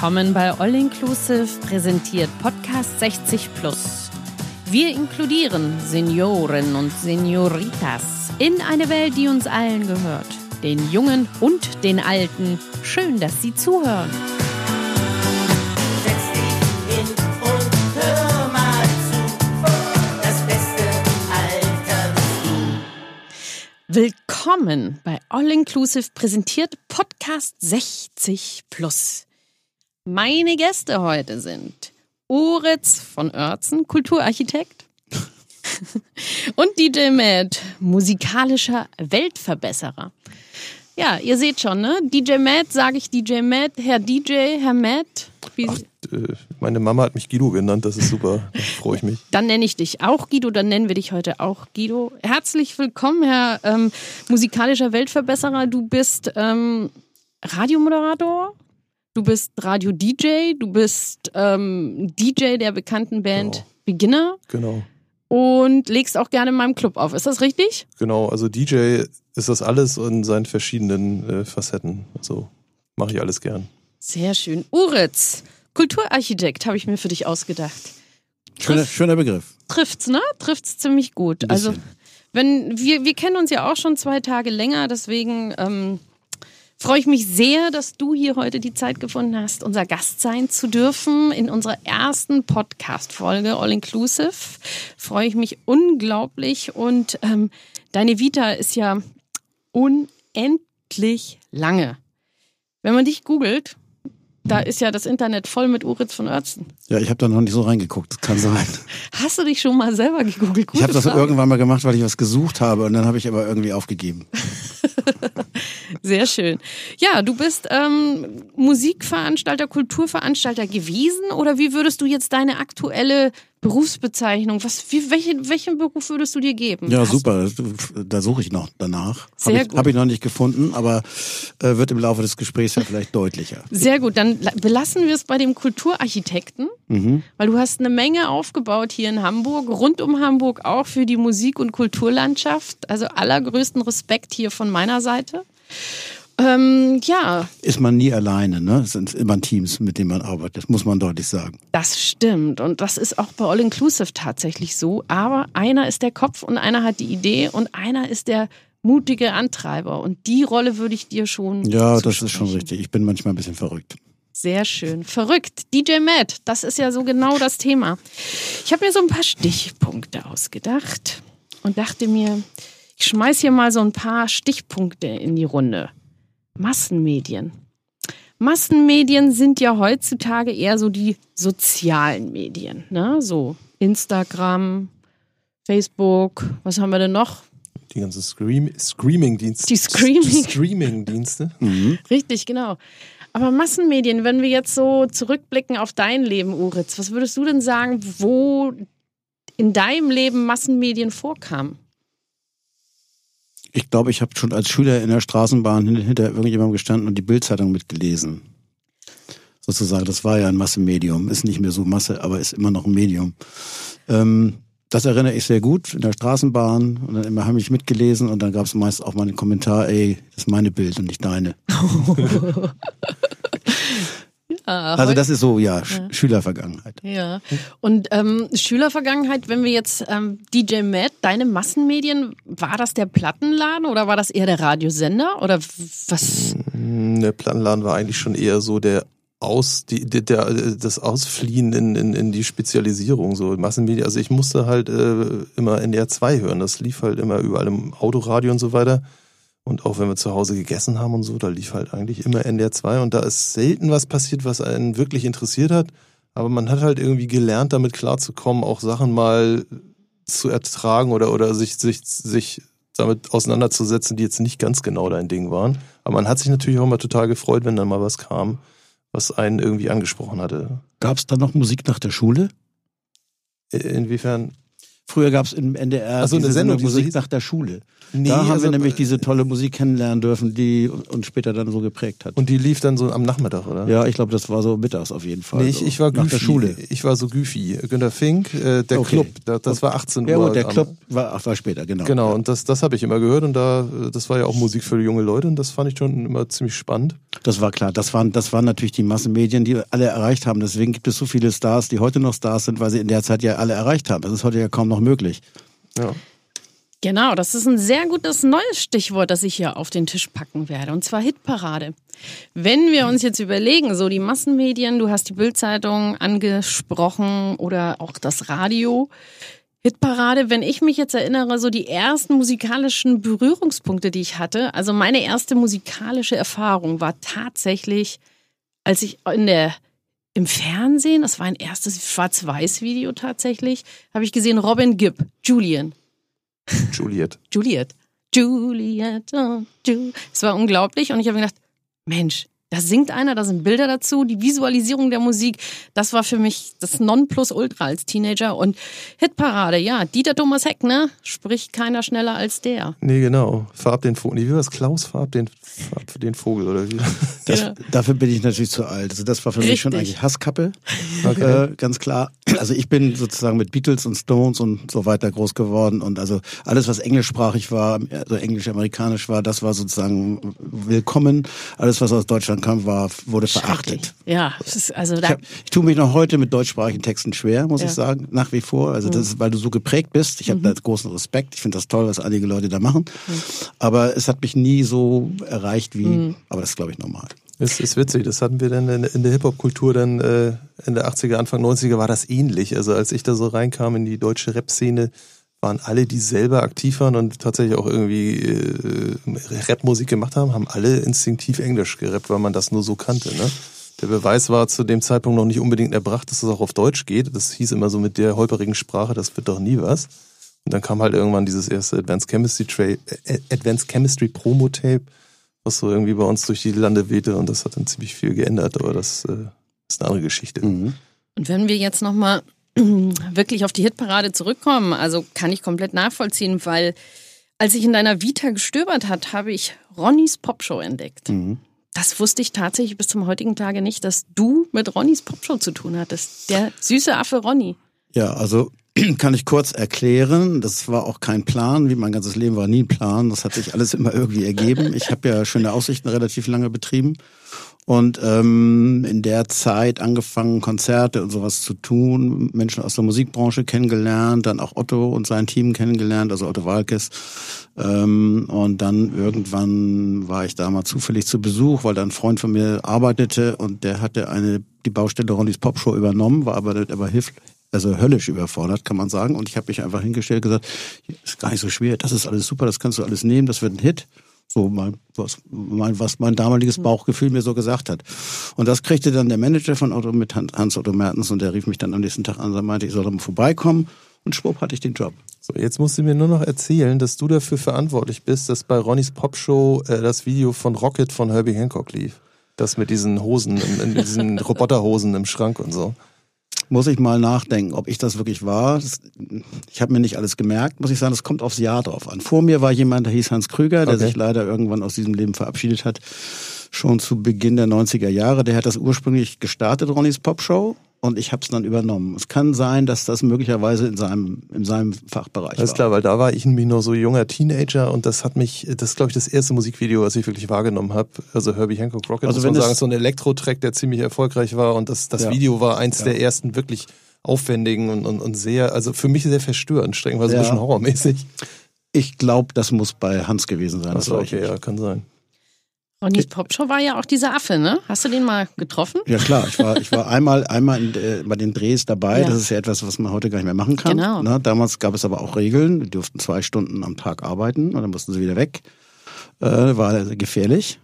Willkommen bei All Inclusive, präsentiert Podcast 60 Plus. Wir inkludieren Senioren und Senioritas in eine Welt, die uns allen gehört. Den Jungen und den Alten. Schön, dass Sie zuhören. Setz dich hin und hör mal zu. Das beste Alter bist du. Willkommen bei All Inclusive, präsentiert Podcast 60 Plus. Meine Gäste heute sind Oritz von Oertzen, Kulturarchitekt. und DJ Matt, musikalischer Weltverbesserer. Ja, ihr seht schon, ne? DJ Matt, sage ich DJ Matt, Herr DJ, Herr Matt. Ach, äh, meine Mama hat mich Guido genannt, das ist super. Da freue ich mich. dann nenne ich dich auch Guido, dann nennen wir dich heute auch Guido. Herzlich willkommen, Herr ähm, musikalischer Weltverbesserer. Du bist ähm, Radiomoderator, du bist Radio-DJ, du bist ähm, DJ der bekannten Band Genau. Beginner Genau. und legst auch gerne in meinem Club auf. Ist das richtig? Genau, also DJ ist das alles in seinen verschiedenen äh, Facetten. Also mache ich alles gern. Sehr schön. Uritz, Kulturarchitekt, habe ich mir für dich ausgedacht. Schöner, schöner Begriff. Trifft's, ne? Trifft's ziemlich gut. Ein Also, wenn wir, wir kennen uns ja auch schon zwei Tage länger, deswegen ähm, freue ich mich sehr, dass du hier heute die Zeit gefunden hast, unser Gast sein zu dürfen in unserer ersten Podcast-Folge All Inclusive. Freue ich mich unglaublich und ähm, deine Vita ist ja unendlich lange. Wenn man dich googelt, da ist ja das Internet voll mit Uritz von Oertzen. Ja, ich habe da noch nicht so reingeguckt. Das kann sein. Hast du dich schon mal selber gegoogelt? Ich Gute habe das Frage. irgendwann mal gemacht, weil ich was gesucht habe und dann habe ich aber irgendwie aufgegeben. Sehr schön. Ja, du bist ähm, Musikveranstalter, Kulturveranstalter gewesen oder wie würdest du jetzt deine aktuelle Berufsbezeichnung, was, wie, welche, welchen Beruf würdest du dir geben? Ja, Hast- super. Da suche ich noch danach. Sehr Habe ich, gut. hab ich noch nicht gefunden, aber äh, wird im Laufe des Gesprächs ja vielleicht deutlicher. Sehr gut, dann la- belassen wir es bei dem Kulturarchitekten, Mhm. weil du hast eine Menge aufgebaut hier in Hamburg, rund um Hamburg auch für die Musik- und Kulturlandschaft. Also allergrößten Respekt hier von meiner Seite. Ähm, ja, Ist man nie alleine, ne? Es sind immer Teams, mit denen man arbeitet. Das muss man deutlich sagen. Das stimmt und das ist auch bei All Inclusive tatsächlich so. Aber einer ist der Kopf und einer hat die Idee und einer ist der mutige Antreiber. Und die Rolle würde ich dir schon. Ja, das ist schon richtig. Ich bin manchmal ein bisschen verrückt. Sehr schön. Verrückt. DJ Matt, das ist ja so genau das Thema. Ich habe mir so ein paar Stichpunkte ausgedacht und dachte mir, ich schmeiß hier mal so ein paar Stichpunkte in die Runde. Massenmedien. Massenmedien sind ja heutzutage eher so die sozialen Medien, ne? So Instagram, Facebook, was haben wir denn noch? Die ganzen Scream Screaming-Dienste. Die Screaming- Streaming-Dienste. Richtig, genau. Aber Massenmedien, wenn wir jetzt so zurückblicken auf dein Leben, Uritz, was würdest du denn sagen, wo in deinem Leben Massenmedien vorkamen? Ich glaube, ich habe schon als Schüler in der Straßenbahn hin- hinter irgendjemandem gestanden und die Bildzeitung mitgelesen. Sozusagen, das war ja ein Massemedium. Ist nicht mehr so Masse, aber ist immer noch ein Medium. Ähm, das erinnere ich sehr gut in der Straßenbahn und dann immer habe ich mitgelesen und dann gab es meist auch mal einen Kommentar, ey, das ist meine Bild und nicht deine. Also das ist so, ja, Sch Schülervergangenheit. Ja. Und ähm, Schülervergangenheit, wenn wir jetzt ähm, DJ Matt, deine Massenmedien, war das der Plattenladen oder war das eher der Radiosender oder was? Mm, Der Plattenladen war eigentlich schon eher so der aus die, der, der das Ausfliehen in, in, in die Spezialisierung so Massenmedien also ich musste halt äh, immer NDR 2 hören das lief halt immer überall im Autoradio und so weiter und auch wenn wir zu Hause gegessen haben und so da lief halt eigentlich immer NDR 2 und da ist selten was passiert was einen wirklich interessiert hat aber man hat halt irgendwie gelernt damit klarzukommen auch Sachen mal zu ertragen oder oder sich sich sich damit auseinanderzusetzen, die jetzt nicht ganz genau dein Ding waren. Aber man hat sich natürlich auch immer total gefreut, wenn dann mal was kam, was einen irgendwie angesprochen hatte. Gab es da noch Musik nach der Schule? Inwiefern? Früher gab es im NDR Ach so, eine Sendung, Musik nach der Schule. Nee, da haben also, wir nämlich äh, diese tolle Musik kennenlernen dürfen, die uns später dann so geprägt hat. Und die lief dann so am Nachmittag, oder? ja, ich glaube, das war so mittags auf jeden Fall. Nee, ich, ich war nach Güfi. der Schule. Ich war so Güfi. Günter Fink, äh, der Okay. Club, da, das war 18 Ja, Uhr. gut, der am- Club war, ach, war später, genau. Genau, und das, das habe ich immer gehört und da, äh, das war ja auch Musik für junge Leute und das fand ich schon immer ziemlich spannend. Das war klar. Das waren, das waren natürlich die Massenmedien, die alle erreicht haben. Deswegen gibt es so viele Stars, die heute noch Stars sind, weil sie in der Zeit ja alle erreicht haben. Das ist heute ja kaum noch möglich. Ja. Genau, das ist ein sehr gutes neues Stichwort, das ich hier auf den Tisch packen werde, und zwar Hitparade. Wenn wir uns jetzt überlegen, so die Massenmedien, du hast die Bildzeitung angesprochen oder auch das Radio, Hitparade, wenn ich mich jetzt erinnere, so die ersten musikalischen Berührungspunkte, die ich hatte, also meine erste musikalische Erfahrung war tatsächlich, als ich in der im Fernsehen, das war ein erstes Schwarz-Weiß-Video tatsächlich, habe ich gesehen Robin Gibb, Julian. Juliet. Juliet. Juliet. Oh, Ju es war unglaublich und ich habe gedacht, Mensch, da singt einer, da sind Bilder dazu, die Visualisierung der Musik, das war für mich das Nonplusultra als Teenager und Hitparade, ja, Dieter Thomas Heck, ne? Spricht keiner schneller als der. Nee, genau. Farb den Vogel. Nee, Wie war das? Klaus Farb den, Farb den Vogel oder wie? Das, Ja. Dafür bin ich natürlich zu alt. Also das war für mich schon Richtig. eigentlich Hasskappe, Okay. äh, ganz klar. Also ich bin sozusagen mit Beatles und Stones und so weiter groß geworden und also alles, was englischsprachig war, also englisch-amerikanisch war, das war sozusagen willkommen. Alles, was aus Deutschland kam, war wurde verachtet. Ja, ist also Ich, hab, ich tue mich noch heute mit deutschsprachigen Texten schwer, muss Ja. ich sagen, nach wie vor. Also das ist, weil du so geprägt bist. Ich habe da großen Respekt. Ich finde das toll, was einige Leute da machen. Aber es hat mich nie so erreicht wie, aber das ist, glaube ich, normal. Das ist witzig, das hatten wir dann in, in der Hip-Hop-Kultur dann äh, in der 80er, Anfang 90er war das ähnlich. Also als ich da so reinkam in die deutsche Rap-Szene, waren alle, die selber aktiv waren und tatsächlich auch irgendwie äh, Rap-Musik gemacht haben, haben alle instinktiv Englisch gerappt, weil man das nur so kannte. Ne? Der Beweis war zu dem Zeitpunkt noch nicht unbedingt erbracht, dass es auch auf Deutsch geht. Das hieß immer so mit der holperigen Sprache, das wird doch nie was. Und dann kam halt irgendwann dieses erste Advanced Chemistry, Tra äh, Advanced Chemistry Promo Tape, was so irgendwie bei uns durch die Lande wehte und das hat dann ziemlich viel geändert, aber das äh, ist eine andere Geschichte. Und wenn wir jetzt nochmal wirklich auf die Hitparade zurückkommen, also kann ich komplett nachvollziehen, weil als ich in deiner Vita gestöbert hat, habe ich Ronnys Popshow entdeckt. Mhm. Das wusste ich tatsächlich bis zum heutigen Tage nicht, dass du mit Ronnys Popshow zu tun hattest. Der süße Affe Ronny. Ja, also kann ich kurz erklären. Das war auch kein Plan. Wie mein ganzes Leben war nie ein Plan. Das hat sich alles immer irgendwie ergeben. Ich habe ja schöne Aussichten relativ lange betrieben und ähm, in der Zeit angefangen, Konzerte und sowas zu tun, Menschen aus der Musikbranche kennengelernt, dann auch Otto und sein Team kennengelernt, also Otto Walkes. Ähm, und dann irgendwann war ich da mal zufällig zu Besuch, weil da ein Freund von mir arbeitete und der hatte eine die Baustelle Ronnys Popshow übernommen, war aber, aber hilft, also höllisch überfordert, kann man sagen. Und ich habe mich einfach hingestellt und gesagt, ist gar nicht so schwer, das ist alles super, das kannst du alles nehmen, das wird ein Hit. So mein, was, mein, was mein damaliges Bauchgefühl mir so gesagt hat. Und das kriegte dann der Manager von Otto mit Han- Hans Otto Mertens und der rief mich dann am nächsten Tag an und meinte, ich soll doch mal vorbeikommen. Und schwupp hatte ich den Job. So, jetzt musst du mir nur noch erzählen, dass du dafür verantwortlich bist, dass bei Ronnys Popshow äh, das Video von Rocket von Herbie Hancock lief. Das mit diesen Hosen, in, in diesen Roboterhosen im Schrank und so. Muss ich mal nachdenken, ob ich das wirklich war. Das, ich habe mir nicht alles gemerkt, muss ich sagen. Das kommt aufs Jahr drauf an. Vor mir war jemand, der hieß Hans Krüger, der Okay. sich leider irgendwann aus diesem Leben verabschiedet hat. Schon zu Beginn der 90er Jahre. Der hat das ursprünglich gestartet, Ronnys Popshow. Und ich habe es dann übernommen. Es kann sein, dass das möglicherweise in seinem, in seinem Fachbereich Alles war. klar, weil da war ich nämlich noch so junger Teenager und das hat mich, das ist glaube ich das erste Musikvideo, was ich wirklich wahrgenommen habe. Also Herbie Hancock Rocket, Also muss man sagen, so ein Elektro-Track, der ziemlich erfolgreich war und das, das Ja. Video war eins Ja. der ersten wirklich aufwendigen und, und, und sehr, also für mich sehr verstörend, strengweise Ja. ein bisschen horrormäßig. Ich glaube, das muss bei Hans gewesen sein. Das war ich okay, ja, kann sein. Ronnys Popshow war ja auch dieser Affe, ne? Hast du den mal getroffen? Ja klar, ich war, ich war einmal, einmal in, äh, bei den Drehs dabei. Ja. Das ist ja etwas, was man heute gar nicht mehr machen kann. Genau. Ne? Damals gab es aber auch Regeln. Die durften zwei Stunden am Tag arbeiten und dann mussten sie wieder weg. Äh, war gefährlich.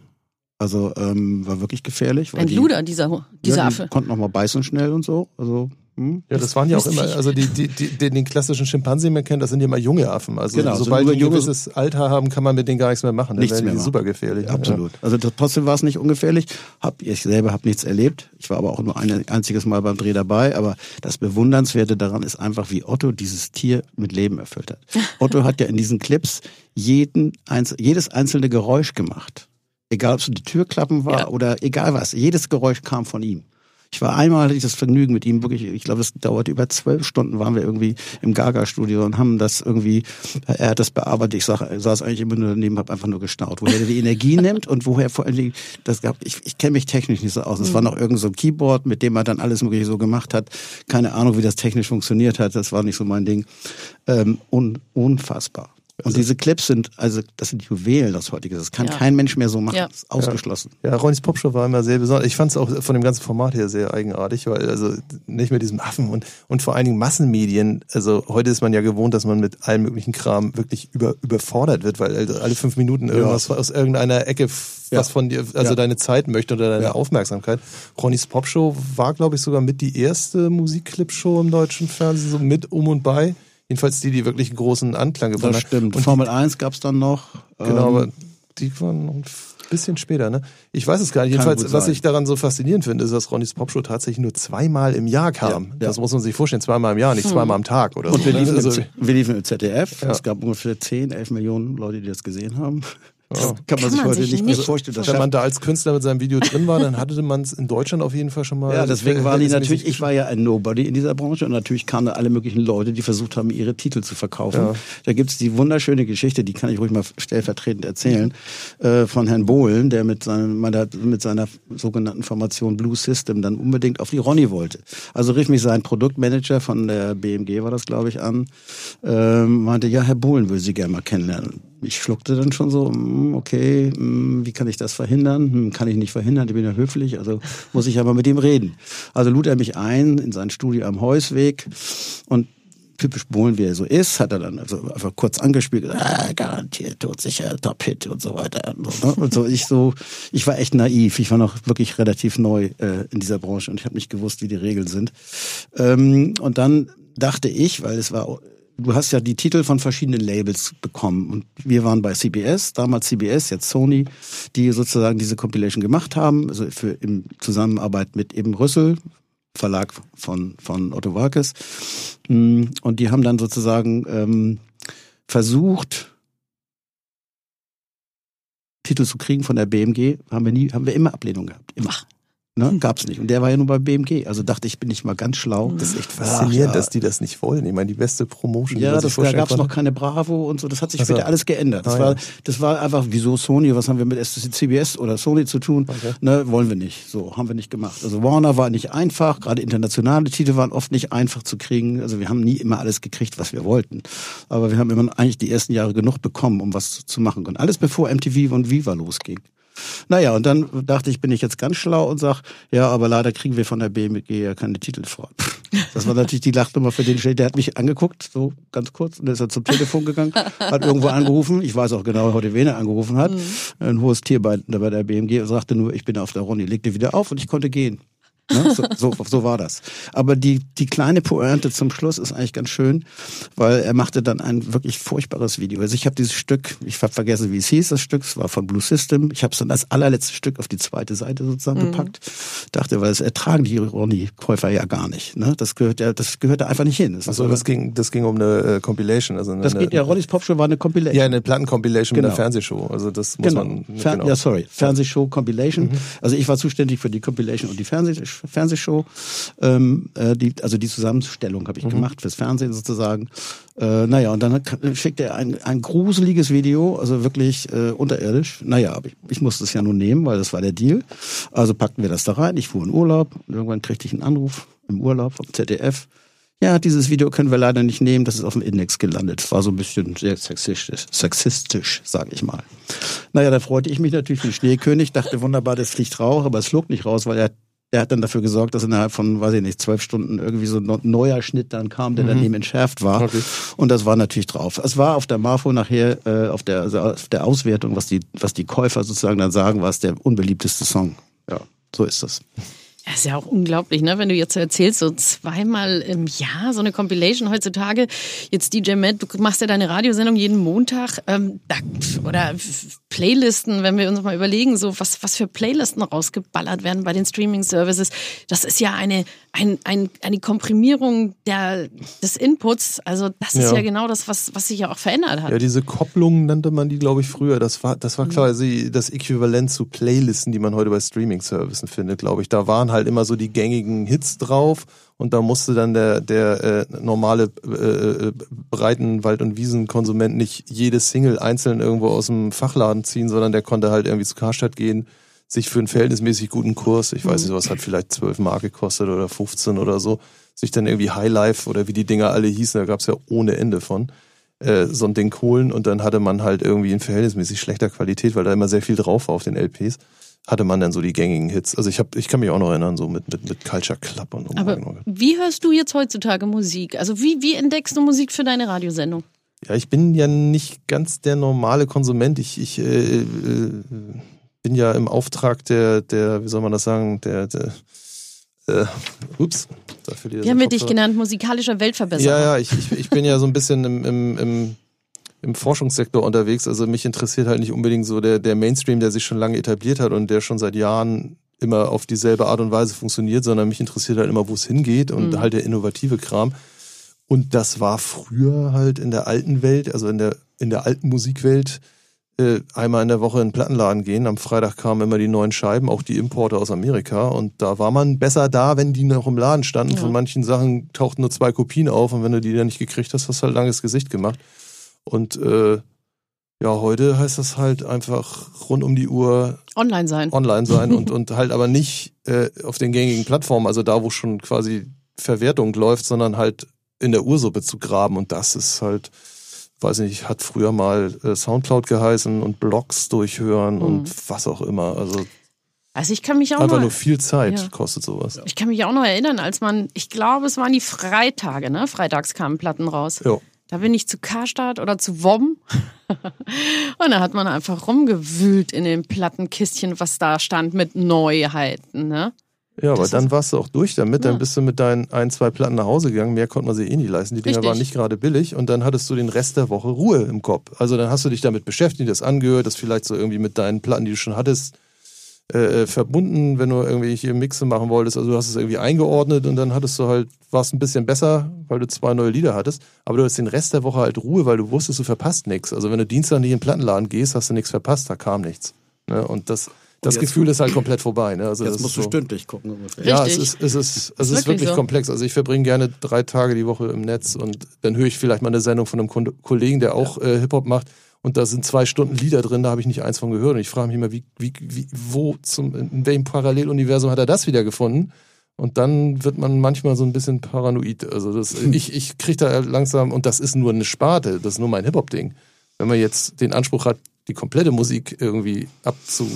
Also ähm, war wirklich gefährlich. Ein die- Luder, dieser, dieser ja, die Affe. konnten auch mal beißen schnell und so. Also Hm? Ja, das waren ja auch immer, also die, die, die, den, den klassischen Schimpansen, den man kennt, das sind ja immer junge Affen. Also Genau, so sobald nur die ein junge- gewisses Alter haben, kann man mit denen gar nichts mehr machen. Dann Nichts werden mehr die machen. super gefährlich. Absolut. Also das- trotzdem war es nicht ungefährlich. Hab, ich selber habe nichts erlebt. Ich war aber auch nur ein einziges Mal beim Dreh dabei. Aber das Bewundernswerte daran ist einfach, wie Otto dieses Tier mit Leben erfüllt hat. Otto hat ja in diesen Clips jeden, jedes einzelne Geräusch gemacht. Egal, ob es die Türklappen war Ja. oder egal was. Jedes Geräusch kam von ihm. Ich war einmal, hatte ich das Vergnügen mit ihm wirklich, ich glaube, es dauerte über zwölf Stunden, waren wir irgendwie im Gaga-Studio und haben das irgendwie, er hat das bearbeitet, ich sag, saß eigentlich immer nur daneben, habe einfach nur gestaut, woher er die Energie nimmt und woher vor allen Dingen, das gab, ich, ich kenne mich technisch nicht so aus. Es war noch irgend so ein Keyboard, mit dem er dann alles mögliche so gemacht hat. Keine Ahnung, wie das technisch funktioniert hat, das war nicht so mein Ding. Ähm, un, unfassbar. Und diese Clips sind, also das sind Juwelen das heutige. Das kann Ja. kein Mensch mehr so machen. Ja. Das ist ausgeschlossen. Ja, Ronnys Popshow war immer sehr besonders. Ich fand es auch von dem ganzen Format her sehr eigenartig, weil also nicht mit diesem Affen und, und vor allen Dingen Massenmedien. Also heute ist man ja gewohnt, dass man mit allem möglichen Kram wirklich über, überfordert wird, weil also alle fünf Minuten irgendwas aus irgendeiner Ecke Ja. was von dir, also Ja. deine Zeit möchte oder deine Ja. Aufmerksamkeit. Ronnys Popshow war, glaube ich, sogar mit die erste Musikclip-Show im deutschen Fernsehen, so mit um und bei. Jedenfalls die, die wirklich einen großen Anklang gefunden Das hat. stimmt. Und Formel 1 gab's dann noch. Genau, Ähm, aber die waren noch ein bisschen später, ne? Ich weiß es gar nicht. Jedenfalls, was ich daran so faszinierend finde, ist, dass Ronnys Popshow tatsächlich nur zweimal im Jahr kam. Ja, ja. Das muss man sich vorstellen, zweimal im Jahr, nicht zweimal am Tag oder Und so. wir ne? liefen, also, wir liefen im ZDF. Ja. Es gab ungefähr 10, 11 Millionen Leute, die das gesehen haben. Das Ja. kann man Kann sich man heute sich nicht mehr nicht vorstellen. Wenn man da als Künstler mit seinem Video drin war, dann hatte man es in Deutschland auf jeden Fall schon mal. ja, deswegen die verhältnismäßig- natürlich, ich war ja ein Nobody in dieser Branche und natürlich kamen da alle möglichen Leute, die versucht haben, ihre Titel zu verkaufen. Ja. Da gibt's die wunderschöne Geschichte, die kann ich ruhig mal stellvertretend erzählen, äh, von Herrn Bohlen, der mit, seinem, mit seiner sogenannten Formation Blue System dann unbedingt auf die Ronny wollte. Also rief mich sein Produktmanager von der BMG, war das glaube ich, an, ähm, meinte, ja, Herr Bohlen will Sie gerne mal kennenlernen. Ich schluckte dann schon so, okay, mm, wie kann ich das verhindern? Hm, Kann ich nicht verhindern, ich bin ja höflich, also muss ich mal mit ihm reden. Also lud er mich ein in sein Studio am Heusweg und typisch Bohlen, wie er so ist, hat er dann also einfach kurz angespielt, ah, garantiert, todsicher, Top-Hit und so weiter. Und so, ne? und so, ich so, ich war echt naiv. Ich war noch wirklich relativ neu äh, in dieser Branche und ich habe nicht gewusst, wie die Regeln sind. Ähm, und dann dachte ich, weil es war, du hast ja die Titel von verschiedenen Labels bekommen und wir waren bei CBS, damals CBS, jetzt Sony, die sozusagen diese Compilation gemacht haben, also für in Zusammenarbeit mit eben Rüssel, Verlag von, von Otto Walkes. Mm, Und die haben dann sozusagen ähm, versucht, Titel zu kriegen von der BMG, haben wir nie, haben wir immer Ablehnung gehabt. Immer. Ne? Gab's nicht. Und der war ja nur bei BMG. Also dachte ich, bin ich mal ganz schlau. Das ist echt faszinierend, Ach, ja. dass die das nicht wollen. Ich meine, die beste Promotion, Ja, das, da vorstellen gab es noch keine Bravo und so. Das hat sich Ach so. später alles geändert. Das, Ah, war, ja. das war einfach, wieso Sony, was haben wir mit CBS oder Sony zu tun? Okay. Ne, wollen wir nicht. So, haben wir nicht gemacht. Also Warner war nicht einfach, gerade internationale Titel waren oft nicht einfach zu kriegen. Also wir haben nie immer alles gekriegt, was wir wollten. Aber wir haben immer eigentlich die ersten Jahre genug bekommen, um was zu machen. Und alles bevor MTV und Viva losging. Naja, und dann dachte ich, bin ich jetzt ganz schlau und sag, ja, aber leider kriegen wir von der BMG ja keine Titel vor. Das war natürlich die Lachnummer für den Stelle. Der hat mich angeguckt, so ganz kurz, und dann ist er zum Telefon gegangen, hat irgendwo angerufen. Ich weiß auch genau heute, wen er angerufen hat. Ein hohes Tier bei, bei der BMG und sagte nur, ich bin auf der Ronny, legte wieder auf und ich konnte gehen. Ne? So, so, so war das. Aber die, die kleine Pointe zum Schluss ist eigentlich ganz schön, weil er machte dann ein wirklich furchtbares Video. Also ich habe dieses Stück, ich habe vergessen, wie es hieß, das Stück, es war von Blue System. Ich habe es dann als allerletztes Stück auf die zweite Seite sozusagen gepackt. Dachte, weil es ertragen die Ronny-Käufer ja gar nicht. Ne? Das gehört ja, das gehört da einfach nicht hin. Das, Also das ging, das ging um eine äh, Compilation. Also eine, das geht ja, Ronnys Popshow war eine Compilation. Ja, eine Plattencompilation mit Genau. einer Fernsehshow. Also das muss Genau. man. Fer genau. Ja, sorry. Fernsehshow, Compilation. Also ich war zuständig für die Compilation und die Fernseh Fernsehshow. Ähm, äh, die, also die Zusammenstellung habe ich gemacht fürs Fernsehen sozusagen. Äh, naja, und dann schickte er ein, ein gruseliges Video, also wirklich äh, unterirdisch. Naja, aber ich, ich musste es ja nun nehmen, weil das war der Deal. Also packten wir das da rein. Ich fuhr in Urlaub und irgendwann kriegte ich einen Anruf im Urlaub vom ZDF. Ja, dieses Video können wir leider nicht nehmen, das ist auf dem Index gelandet. War so ein bisschen sehr sexistisch, sexistisch sage ich mal. Naja, da freute ich mich natürlich wie Schneekönig, dachte wunderbar, das fliegt raus, aber es flog nicht raus, weil er, er hat dann dafür gesorgt, dass innerhalb von, weiß ich nicht, zwölf Stunden irgendwie so ein neuer Schnitt dann kam, der daneben entschärft war. Okay. Und das war natürlich drauf. Es war auf der Marfo nachher, äh, auf, der, also auf der Auswertung, was die, was die Käufer sozusagen dann sagen, war es der unbeliebteste Song. Ja, so ist das. Das ist ja auch unglaublich, ne? wenn du jetzt erzählst, so zweimal im Jahr so eine Compilation heutzutage. Jetzt DJ Matt, du machst ja deine Radiosendung jeden Montag. Ähm, oder Playlisten, wenn wir uns mal überlegen, so was, was für Playlisten rausgeballert werden bei den Streaming-Services. Das ist ja eine, ein, ein, eine Komprimierung der, des Inputs. Also das ist Ja. ja genau das, was, was sich ja auch verändert hat. Ja, diese Kopplung nannte man die, glaube ich, früher. Das war, das Mhm. war quasi das Äquivalent zu Playlisten, die man heute bei Streaming-Services findet, glaube ich. Da waren halt immer so die gängigen Hits drauf und da musste dann der, der äh, normale äh, äh, Breitenwald- und Wiesenkonsument nicht jede Single einzeln irgendwo aus dem Fachladen ziehen, sondern der konnte halt irgendwie zu Karstadt gehen, sich für einen verhältnismäßig guten Kurs, ich weiß nicht, was hat vielleicht 12 Mark gekostet oder 15 oder so, sich dann irgendwie Highlife oder wie die Dinger alle hießen, da gab's ja ohne Ende von äh, so ein Ding holen und dann hatte man halt irgendwie in verhältnismäßig schlechter Qualität, weil da immer sehr viel drauf war auf den LPs, hatte man dann so die gängigen Hits. Also ich hab, ich kann mich auch noch erinnern, so mit, mit, mit Culture Club und so. Aber wie hörst du jetzt heutzutage Musik? Also wie, wie entdeckst du Musik für deine Radiosendung? Ja, ich bin ja nicht ganz der normale Konsument. Ich, ich äh, äh, bin ja im Auftrag der, der, wie soll man das sagen, der, der äh, ups, da verliert Wie haben wir dich genannt? Musikalischer Weltverbesserer. Ja, ja, ich, ich, ich bin ja so ein bisschen im, im, im, im Forschungssektor unterwegs. Also mich interessiert halt nicht unbedingt so der, der Mainstream, der sich schon lange etabliert hat und der schon seit Jahren immer auf dieselbe Art und Weise funktioniert, sondern mich interessiert halt immer, wo es hingeht und Mhm. halt der innovative Kram. Und das war früher halt in der alten Welt, also in der, in der alten Musikwelt, äh, einmal in der Woche in den Plattenladen gehen. Am Freitag kamen immer die neuen Scheiben, auch die Importe aus Amerika. Und da war man besser da, wenn die noch im Laden standen. Ja. Von manchen Sachen tauchten nur zwei Kopien auf und wenn du die dann nicht gekriegt hast, hast du halt langes Gesicht gemacht. Und äh, ja, heute heißt das halt einfach rund um die Uhr Online sein. online sein und, und halt aber nicht äh, auf den gängigen Plattformen, also da, wo schon quasi Verwertung läuft, sondern halt in der Ursuppe zu graben. Und das ist halt, weiß nicht, hat früher mal äh, Soundcloud geheißen und Blogs durchhören und was auch immer. Also Also ich kann mich auch einfach noch, nur viel Zeit Ja. kostet sowas. ich kann mich auch noch erinnern, als man, ich glaube, es waren die Freitage, ne? Freitags kamen Platten raus. Ja. Da bin ich zu Karstadt oder zu WOM. Und da hat man einfach rumgewühlt in den Plattenkistchen, was da stand mit Neuheiten, ne? Ja, aber Das dann warst du auch durch damit, Ja. dann bist du mit deinen ein, zwei Platten nach Hause gegangen, mehr konnte man sich eh nicht leisten. Die Dinger Richtig. waren nicht gerade billig und dann hattest du den Rest der Woche Ruhe im Kopf. Also dann hast du dich damit beschäftigt, das angehört, das vielleicht so irgendwie mit deinen Platten, die du schon hattest, äh, äh, verbunden, wenn du irgendwelche Mixe machen wolltest. Also du hast es irgendwie eingeordnet und dann hattest du halt, warst ein bisschen besser, weil du zwei neue Lieder hattest. Aber du hast den Rest der Woche halt Ruhe, weil du wusstest, du verpasst nichts. Also wenn du Dienstag nicht in den Plattenladen gehst, hast du nichts verpasst, da kam nichts. Ne? Und das, das Gefühl ist halt komplett vorbei. Ne? Also das Jetzt musst du so. stündlich gucken ungefähr. Ja, es ist, es ist, es ist, wirklich wirklich so. komplex. Also ich verbringe gerne drei Tage die Woche im Netz und dann höre ich vielleicht mal eine Sendung von einem Kollegen, der auch äh, Hip-Hop macht und da sind zwei Stunden Lieder drin, da habe ich nicht eins von gehört und ich frage mich immer, wie, wie, wie, wo zum, in welchem Paralleluniversum hat er das wieder gefunden? Und dann wird man manchmal so ein bisschen paranoid. Also das, ich, ich kriege da langsam, und das ist nur eine Sparte, das ist nur mein Hip-Hop-Ding. Wenn man jetzt den Anspruch hat, die komplette Musik irgendwie abzu.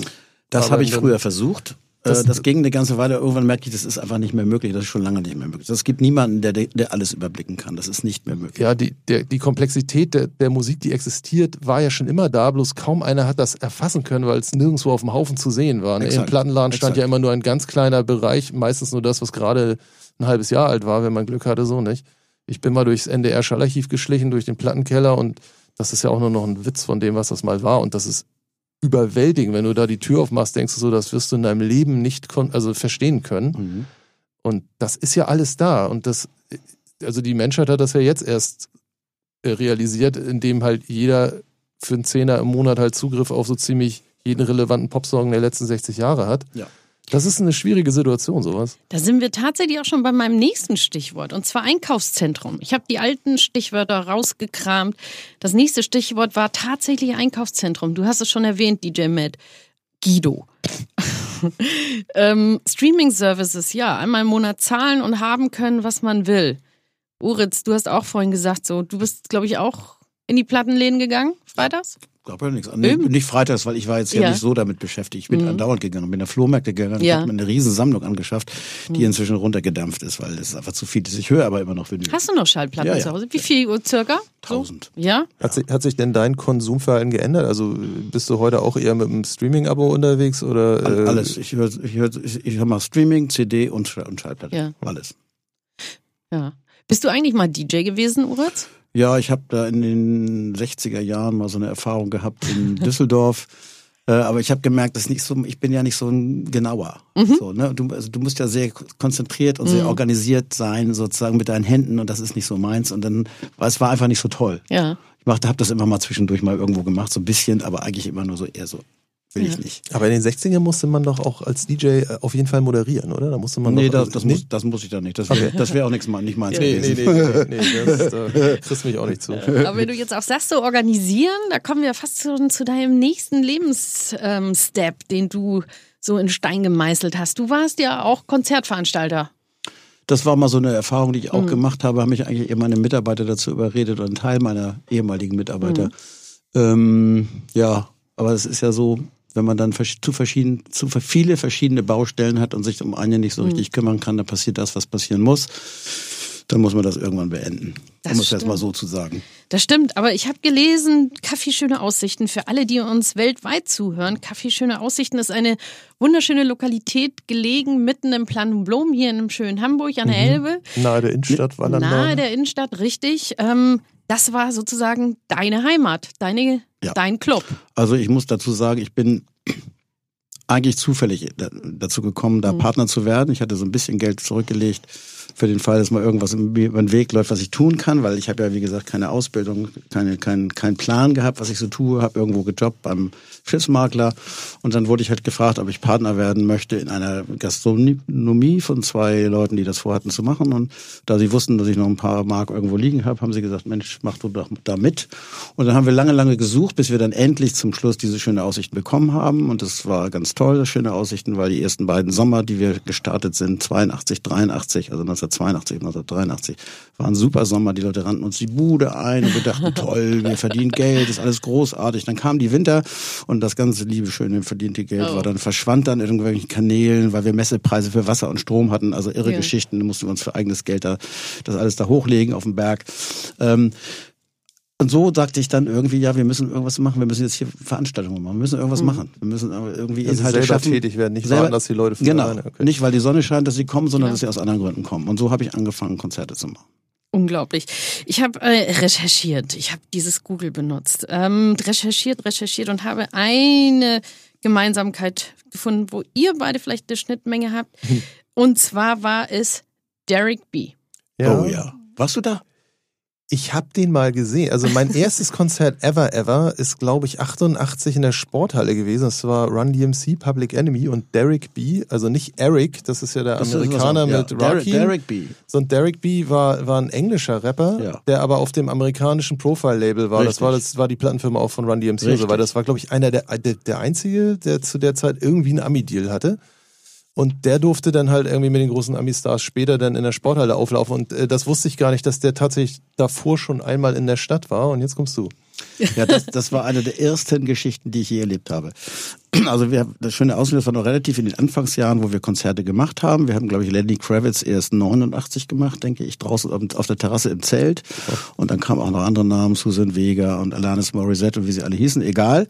Das habe ich früher versucht. Das- Das, das ging eine ganze Weile. Irgendwann merkte ich, das ist einfach nicht mehr möglich. Das ist schon lange nicht mehr möglich. Es gibt niemanden, der, der alles überblicken kann. Das ist nicht mehr möglich. Ja, die, der, die Komplexität der, der Musik, die existiert, war ja schon immer da, bloß kaum einer hat das erfassen können, weil es nirgendwo auf dem Haufen zu sehen war. Ne? Im. Plattenladen stand Exakt. ja immer nur ein ganz kleiner Bereich, meistens nur das, was gerade ein halbes Jahr alt war, wenn man Glück hatte, so nicht. Ich bin mal durchs NDR Schallarchiv geschlichen, durch den Plattenkeller und das ist ja auch nur noch ein Witz von dem, was das mal war und das ist überwältigend, wenn du da die Tür aufmachst, denkst du so, das wirst du in deinem Leben nicht also verstehen können. Mhm. Und das ist ja alles da. Und das, also die Menschheit hat das ja jetzt erst äh, realisiert, indem halt jeder für einen Zehner im Monat halt Zugriff auf so ziemlich jeden relevanten Popsong der letzten 60 Jahre hat. Ja. Das ist eine schwierige Situation, sowas. Da sind wir tatsächlich auch schon bei meinem nächsten Stichwort, und zwar Einkaufszentrum. Ich habe die alten Stichwörter rausgekramt. Das nächste Stichwort war tatsächlich Einkaufszentrum. Du hast es schon erwähnt, DJ Matt. Guido. ähm, Streaming-Services, ja, einmal im Monat zahlen und haben können, was man will. Uritz, du hast auch vorhin gesagt, so, du bist, glaube ich, auch in die Plattenläden gegangen Freitags? Gab ja nichts. Nee, nicht freitags, weil ich war jetzt ja, Ja. nicht so damit beschäftigt. Ich bin andauernd gegangen, bin in der Flohmärkte gegangen, Ja. habe mir eine riesen Sammlung angeschafft, die inzwischen runtergedampft ist, weil das einfach zu viel ist. Ich höre aber immer noch Vinyl. Hast du noch Schallplatten Ja, ja. zu Hause? Wie viel Uhr circa? So? Tausend. Ja? Hat sich, hat sich denn dein Konsumverhalten geändert? Also bist du heute auch eher mit einem Streaming-Abo unterwegs oder? Äh, Alles. Ich höre ich hör, ich, ich hör mal Streaming, CD und, und Schallplatte. Ja. Alles. Ja. Bist du eigentlich mal DJ gewesen, Uratz? Ja, ich habe da in den 60er Jahren mal so eine Erfahrung gehabt in Düsseldorf. Äh, aber ich habe gemerkt, dass nicht so, ich bin ja nicht so ein genauer. So, ne? du, also du musst ja sehr konzentriert und sehr organisiert sein, sozusagen mit deinen Händen und das ist nicht so meins. Und dann, es war einfach nicht so toll. Ja. Ich habe das immer mal zwischendurch mal irgendwo gemacht, so ein bisschen, aber eigentlich immer nur so eher so. Will ich nicht. Aber in den 60ern musste man doch auch als DJ auf jeden Fall moderieren, oder? Da musste man Nee, doch, das, das, nee? muss, das muss ich da nicht. Das wäre das wär auch nichts mein- nicht meins Nee, nee, gewesen. nee, nee, nee das, da kriegst du mich auch nicht zu. Aber wenn du jetzt auch sagst, so organisieren, da kommen wir fast schon zu deinem nächsten Lebensstep, ähm, den du so in Stein gemeißelt hast. Du warst ja auch Konzertveranstalter. Das war mal so eine Erfahrung, die ich Mhm. auch gemacht habe, haben mich eigentlich eher meine Mitarbeiter dazu überredet oder ein Teil meiner ehemaligen Mitarbeiter. Mhm. Ähm, ja, aber es ist ja so, wenn man dann zu verschieden, zu viele verschiedene Baustellen hat und sich um eine Mhm. nicht so richtig kümmern kann, dann passiert das, was passieren muss. Dann muss man das irgendwann beenden. Das um es jetzt mal so zu sagen. Das stimmt, aber ich habe gelesen, Kaffee Schöne Aussichten für alle, die uns weltweit zuhören. Kaffee Schöne Aussichten ist eine wunderschöne Lokalität, gelegen mitten im Plan Blom hier in einem schönen Hamburg an der Elbe. Nahe der Innenstadt war dann Nahe der Innenstadt, richtig. Ähm, das war sozusagen deine Heimat, deine, Ja. dein Club. Also ich muss dazu sagen, ich bin eigentlich zufällig da- dazu gekommen, Mhm. da Partner zu werden. Ich hatte so ein bisschen Geld zurückgelegt für den Fall, dass mal irgendwas über den Weg läuft, was ich tun kann, weil ich habe ja, wie gesagt, keine Ausbildung, keine, keinen keinen Plan gehabt, was ich so tue, habe irgendwo gejobbt beim Schiffsmakler und dann wurde ich halt gefragt, ob ich Partner werden möchte in einer Gastronomie von zwei Leuten, die das vorhatten zu machen. Und da sie wussten, dass ich noch ein paar Mark irgendwo liegen habe, haben sie gesagt, Mensch, mach du doch da mit. Und dann haben wir lange, lange gesucht, bis wir dann endlich zum Schluss diese schöne Aussichten bekommen haben. Und das war ganz toll, schöne Aussichten, weil die ersten beiden Sommer, die wir gestartet sind, 82, 83, also 1982, 1983, waren super Sommer, die Leute rannten uns die Bude ein und wir dachten, toll, wir verdienen Geld, ist alles großartig. Dann kam die Winter und das ganze liebe, schöne verdiente Geld Oh. war dann verschwand dann in irgendwelchen Kanälen, weil wir Messepreise für Wasser und Strom hatten, also irre Ja. Geschichten, da mussten wir uns für eigenes Geld da, das alles da hochlegen auf dem Berg. Ähm, und so sagte ich dann irgendwie, ja, wir müssen irgendwas machen, wir müssen jetzt hier Veranstaltungen machen, wir müssen irgendwas machen. Wir müssen aber irgendwie Also Inhalte selber schaffen. tätig werden, nicht warten, dass die Leute von Genau. alleine- okay. Nicht, weil die Sonne scheint, dass sie kommen, sondern Ja. dass sie aus anderen Gründen kommen. Und so habe ich angefangen, Konzerte zu machen. Unglaublich. Ich habe äh, recherchiert. Ich habe dieses Google benutzt. Ähm, recherchiert, recherchiert und habe eine Gemeinsamkeit gefunden, wo ihr beide vielleicht eine Schnittmenge habt. Und zwar war es Derek B. Oh ja. Warst du da? Ich habe den mal gesehen. Also mein erstes Konzert ever ever ist, glaube ich, 88 in der Sporthalle gewesen. Das war Run DMC, Public Enemy und Derek B. Also nicht Eric, das ist ja der Das Amerikaner anderes. mit ja. Rocky. Derek, Derek B. sondern Derek B. war, war ein englischer Rapper, Ja. der aber auf dem amerikanischen Profile-Label war. Das Richtig. war, das war die Plattenfirma auch von Run DMC und so Richtig. weiter. Das war, glaube ich, einer der, der, der einzige, der zu der Zeit irgendwie einen Ami-Deal hatte. Und der durfte dann halt irgendwie mit den großen Ami-Stars später dann in der Sporthalle auflaufen. Und äh, das wusste ich gar nicht, dass der tatsächlich davor schon einmal in der Stadt war. Und jetzt kommst du. Ja, das, das war eine der ersten Geschichten, die ich je erlebt habe. Also wir, das schöne das war noch relativ in den Anfangsjahren, wo wir Konzerte gemacht haben. Wir haben, glaube ich, Lenny Kravitz erst 89 gemacht, denke ich, draußen auf, der Terrasse im Zelt. Und dann kamen auch noch andere Namen, Susan Vega und Alanis Morissette und wie sie alle hießen, egal.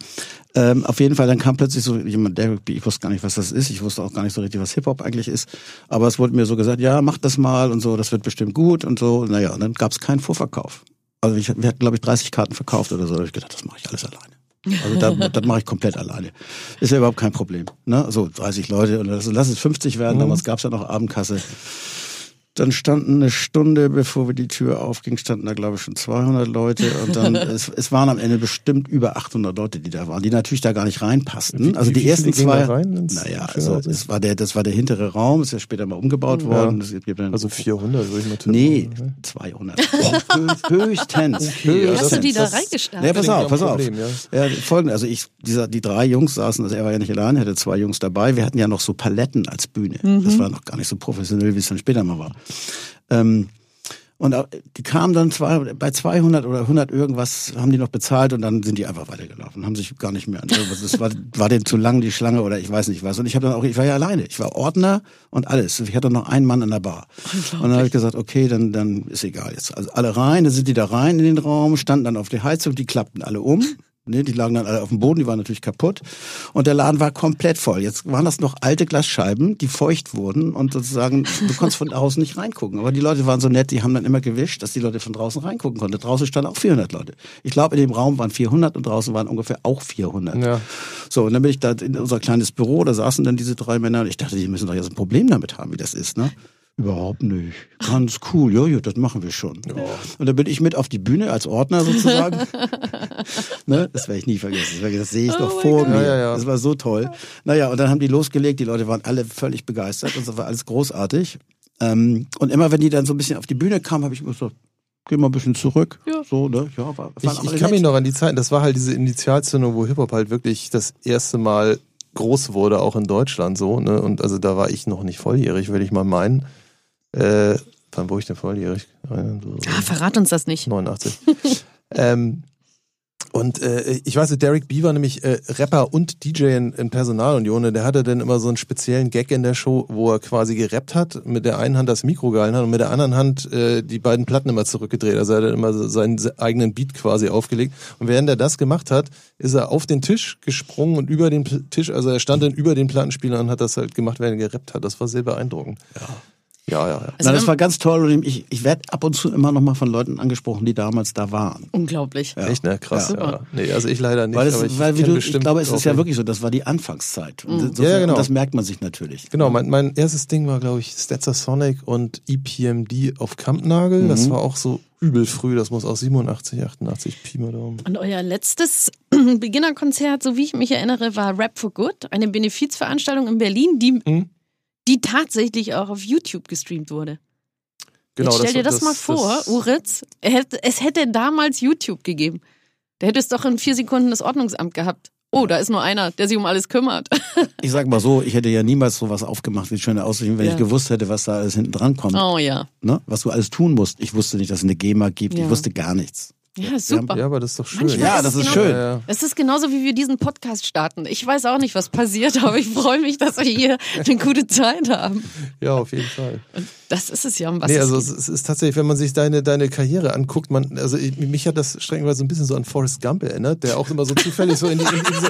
Ähm, auf jeden Fall, dann kam plötzlich so jemand, Derek B., ich wusste gar nicht, was das ist. Ich wusste auch gar nicht so richtig, was Hip-Hop eigentlich ist. Aber es wurde mir so gesagt, ja, mach das mal und so, das wird bestimmt gut und so. Naja, und dann gab es keinen Vorverkauf. Also ich, wir hatten, glaube ich, 30 Karten verkauft oder so. Da habe ich gedacht, das mache ich alles alleine. Also da, das mache ich komplett alleine. Ist ja überhaupt kein Problem. Ne? So 30 Leute und lass, lass es 50 werden. Damals gab es ja noch Abendkasse. Dann standen eine Stunde, bevor wir die Tür aufging, standen da, glaube ich, schon 200 Leute. Und dann, es, es waren am Ende bestimmt über 800 Leute, die da waren, die natürlich da gar nicht reinpassten. Wie- also die ersten zwei. da rein naja, also Aussicht? es war der, das war der hintere Raum, ist ja später mal umgebaut worden. Es gibt dann Also 400 würde ich mal tippen. Nee, 200. Höchst- Höchstens. Okay, ja, Hast du die da reingestartet? Ja, pass auf, ja pass auf. Problem, ja. folgende, also ich, dieser, die drei Jungs saßen, also er war ja nicht allein, er hatte zwei Jungs dabei. Wir hatten ja noch so Paletten als Bühne. Das war noch gar nicht so professionell, wie es dann später mal war. Ähm, Und die kamen dann zwei, bei 200 oder 100 irgendwas, haben die noch bezahlt und dann sind die einfach weitergelaufen, haben sich gar nicht mehr an irgendwas. Es war, war denen zu lang die Schlange oder ich weiß nicht was. Und ich habe dann auch, ich war ja alleine, ich war Ordner und alles. Ich hatte noch einen Mann an der Bar. Und dann habe ich gesagt, okay, dann, dann ist egal jetzt. Also alle rein, dann sind die da rein in den Raum, standen dann auf die Heizung, die klappten alle um. Ne, die lagen dann alle auf dem Boden, die waren natürlich kaputt. Und der Laden war komplett voll. Jetzt waren das noch alte Glasscheiben, die feucht wurden und sozusagen, du konntest von draußen nicht reingucken. Aber die Leute waren so nett, die haben dann immer gewischt, dass die Leute von draußen reingucken konnten. Draußen standen auch 400 Leute. Ich glaube, in dem Raum waren 400 und draußen waren ungefähr auch 400. Ja. So, und dann bin ich da in unser kleines Büro, da saßen dann diese drei Männer und ich dachte, die müssen doch jetzt ein Problem damit haben, wie das ist, ne? Überhaupt nicht. Ganz cool. Ja, ja, das machen wir schon. Und dann bin ich mit auf die Bühne als Ordner sozusagen. ne? Das werde ich nie vergessen. Das, ich- das sehe ich noch vor mir. Ja, ja, ja. Das war so toll. Naja, und dann haben die losgelegt. Die Leute waren alle völlig begeistert und so war alles großartig. Ähm, und immer wenn die dann so ein bisschen auf die Bühne kamen, habe ich immer so, geh mal ein bisschen zurück. Ja. So, ne? Ja, war, Ich, ich kann mich noch an die Zeiten, das war halt diese Initialzündung, wo Hip-Hop halt wirklich das erste Mal groß wurde, auch in Deutschland so. Ne? Und also da war ich noch nicht volljährig, würde ich mal meinen. Äh, wann wurde ich denn volljährig? Äh, so- Ah, verrat uns das nicht. 89. ähm, und äh, ich weiß, Derek B war nämlich äh, Rapper und DJ in, in Personalunion. Der hatte dann immer so einen speziellen Gag in der Show, wo er quasi gerappt hat, mit der einen Hand das Mikro gehalten hat und mit der anderen Hand äh, die beiden Platten immer zurückgedreht. Also er hat dann immer so seinen se- eigenen Beat quasi aufgelegt. Und während er das gemacht hat, ist er auf den Tisch gesprungen und über den Tisch, also er stand dann über den Plattenspieler und hat das halt gemacht, während er gerappt hat. Das war sehr beeindruckend. Ja. Ja, ja, ja. Also Na, das war ganz toll und ich, ich werde ab und zu immer noch mal von Leuten angesprochen, die damals da waren. Unglaublich. Echt, ne? Krass. Ja. Ja. Nee, also ich leider nicht. Weil, aber es, ich weil du, ich glaube, es ist ja auch- wirklich so, das war die Anfangszeit. Und, Mhm. insofern- Ja, ja, genau. und das merkt man sich natürlich. Genau, mein, mein erstes Ding war, glaube ich, Stetzer Sonic und EPMD auf Kampnagel. Das Mhm. war auch so übel früh. Das muss aus 87, 88 Pi mal Daumen. Und euer letztes Beginnerkonzert, so wie ich mich erinnere, war Rap for Good, eine Benefizveranstaltung in Berlin, die, Mhm. Die tatsächlich auch auf YouTube gestreamt wurde. Genau, Jetzt stell dir das, das- mal das- vor, das- Uritz, es hätte damals YouTube gegeben. Da hätte es doch in vier Sekunden das Ordnungsamt gehabt. Oh, da ist nur einer, der sich um alles kümmert. Ich sag mal so, ich hätte ja niemals sowas aufgemacht wie schöne Aussichten, wenn Ja. ich gewusst hätte, was da alles hinten dran kommt. Oh ja. Ne? Was du alles tun musst. Ich wusste nicht, dass es eine GEMA gibt. Ja. Ich wusste gar nichts. Ja, super. Ja, aber das ist doch schön. Manchmal Ja, ist das es ist genau- schön. Ja. Es ist genauso, wie wir diesen Podcast starten. Ich weiß auch nicht, was passiert, aber ich freue mich, dass wir hier eine gute Zeit haben. ja, auf jeden Fall. Und das ist es ja, um was nee, es also geht. es, es ist tatsächlich, wenn man sich deine, deine Karriere anguckt, man, also ich, mich hat das streckenweise so ein bisschen so an Forrest Gump erinnert, der auch immer so zufällig so in, die, in diese,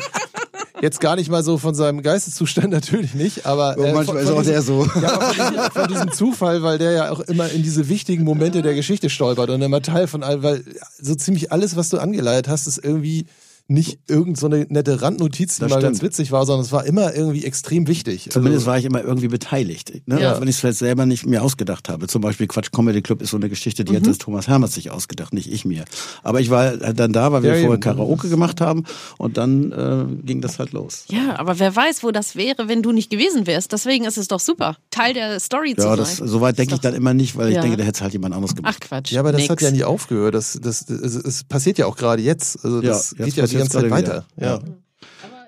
jetzt gar nicht mal so von seinem Geisteszustand natürlich nicht, aber äh, manchmal von, ist von auch diesem- der so. Ja, aber von diesem, von diesem Zufall, weil der ja auch immer in diese wichtigen Momente der Geschichte stolpert und immer Teil von allem, weil so ziemlich alles, was du angeleitet hast, ist irgendwie nicht irgend so eine nette Randnotiz, die Das mal stimmt. ganz witzig war, sondern es war immer irgendwie extrem wichtig. Zumindest also, war ich immer irgendwie beteiligt. Ne? Ja. Auch wenn ich es vielleicht selber nicht mir ausgedacht habe. Zum Beispiel Quatsch Comedy Club ist so eine Geschichte, die hat das Thomas Hermers sich ausgedacht, nicht ich mir. Aber ich war halt dann da, weil wir Ja, vorher eben. Karaoke gemacht haben und dann äh, ging das halt los. Ja, aber wer weiß, wo das wäre, wenn du nicht gewesen wärst. Deswegen ist es doch super, Teil der Story zu Ja, sein. das, soweit denke ich dann immer nicht, weil ich Ja. denke, da hätte es halt jemand anderes gemacht. Ach Quatsch. ja, aber das nix. hat ja nie aufgehört. Das, das, das, es, passiert ja auch gerade jetzt. Also das Ja, geht jetzt ja ganze Zeit weiter. Ja.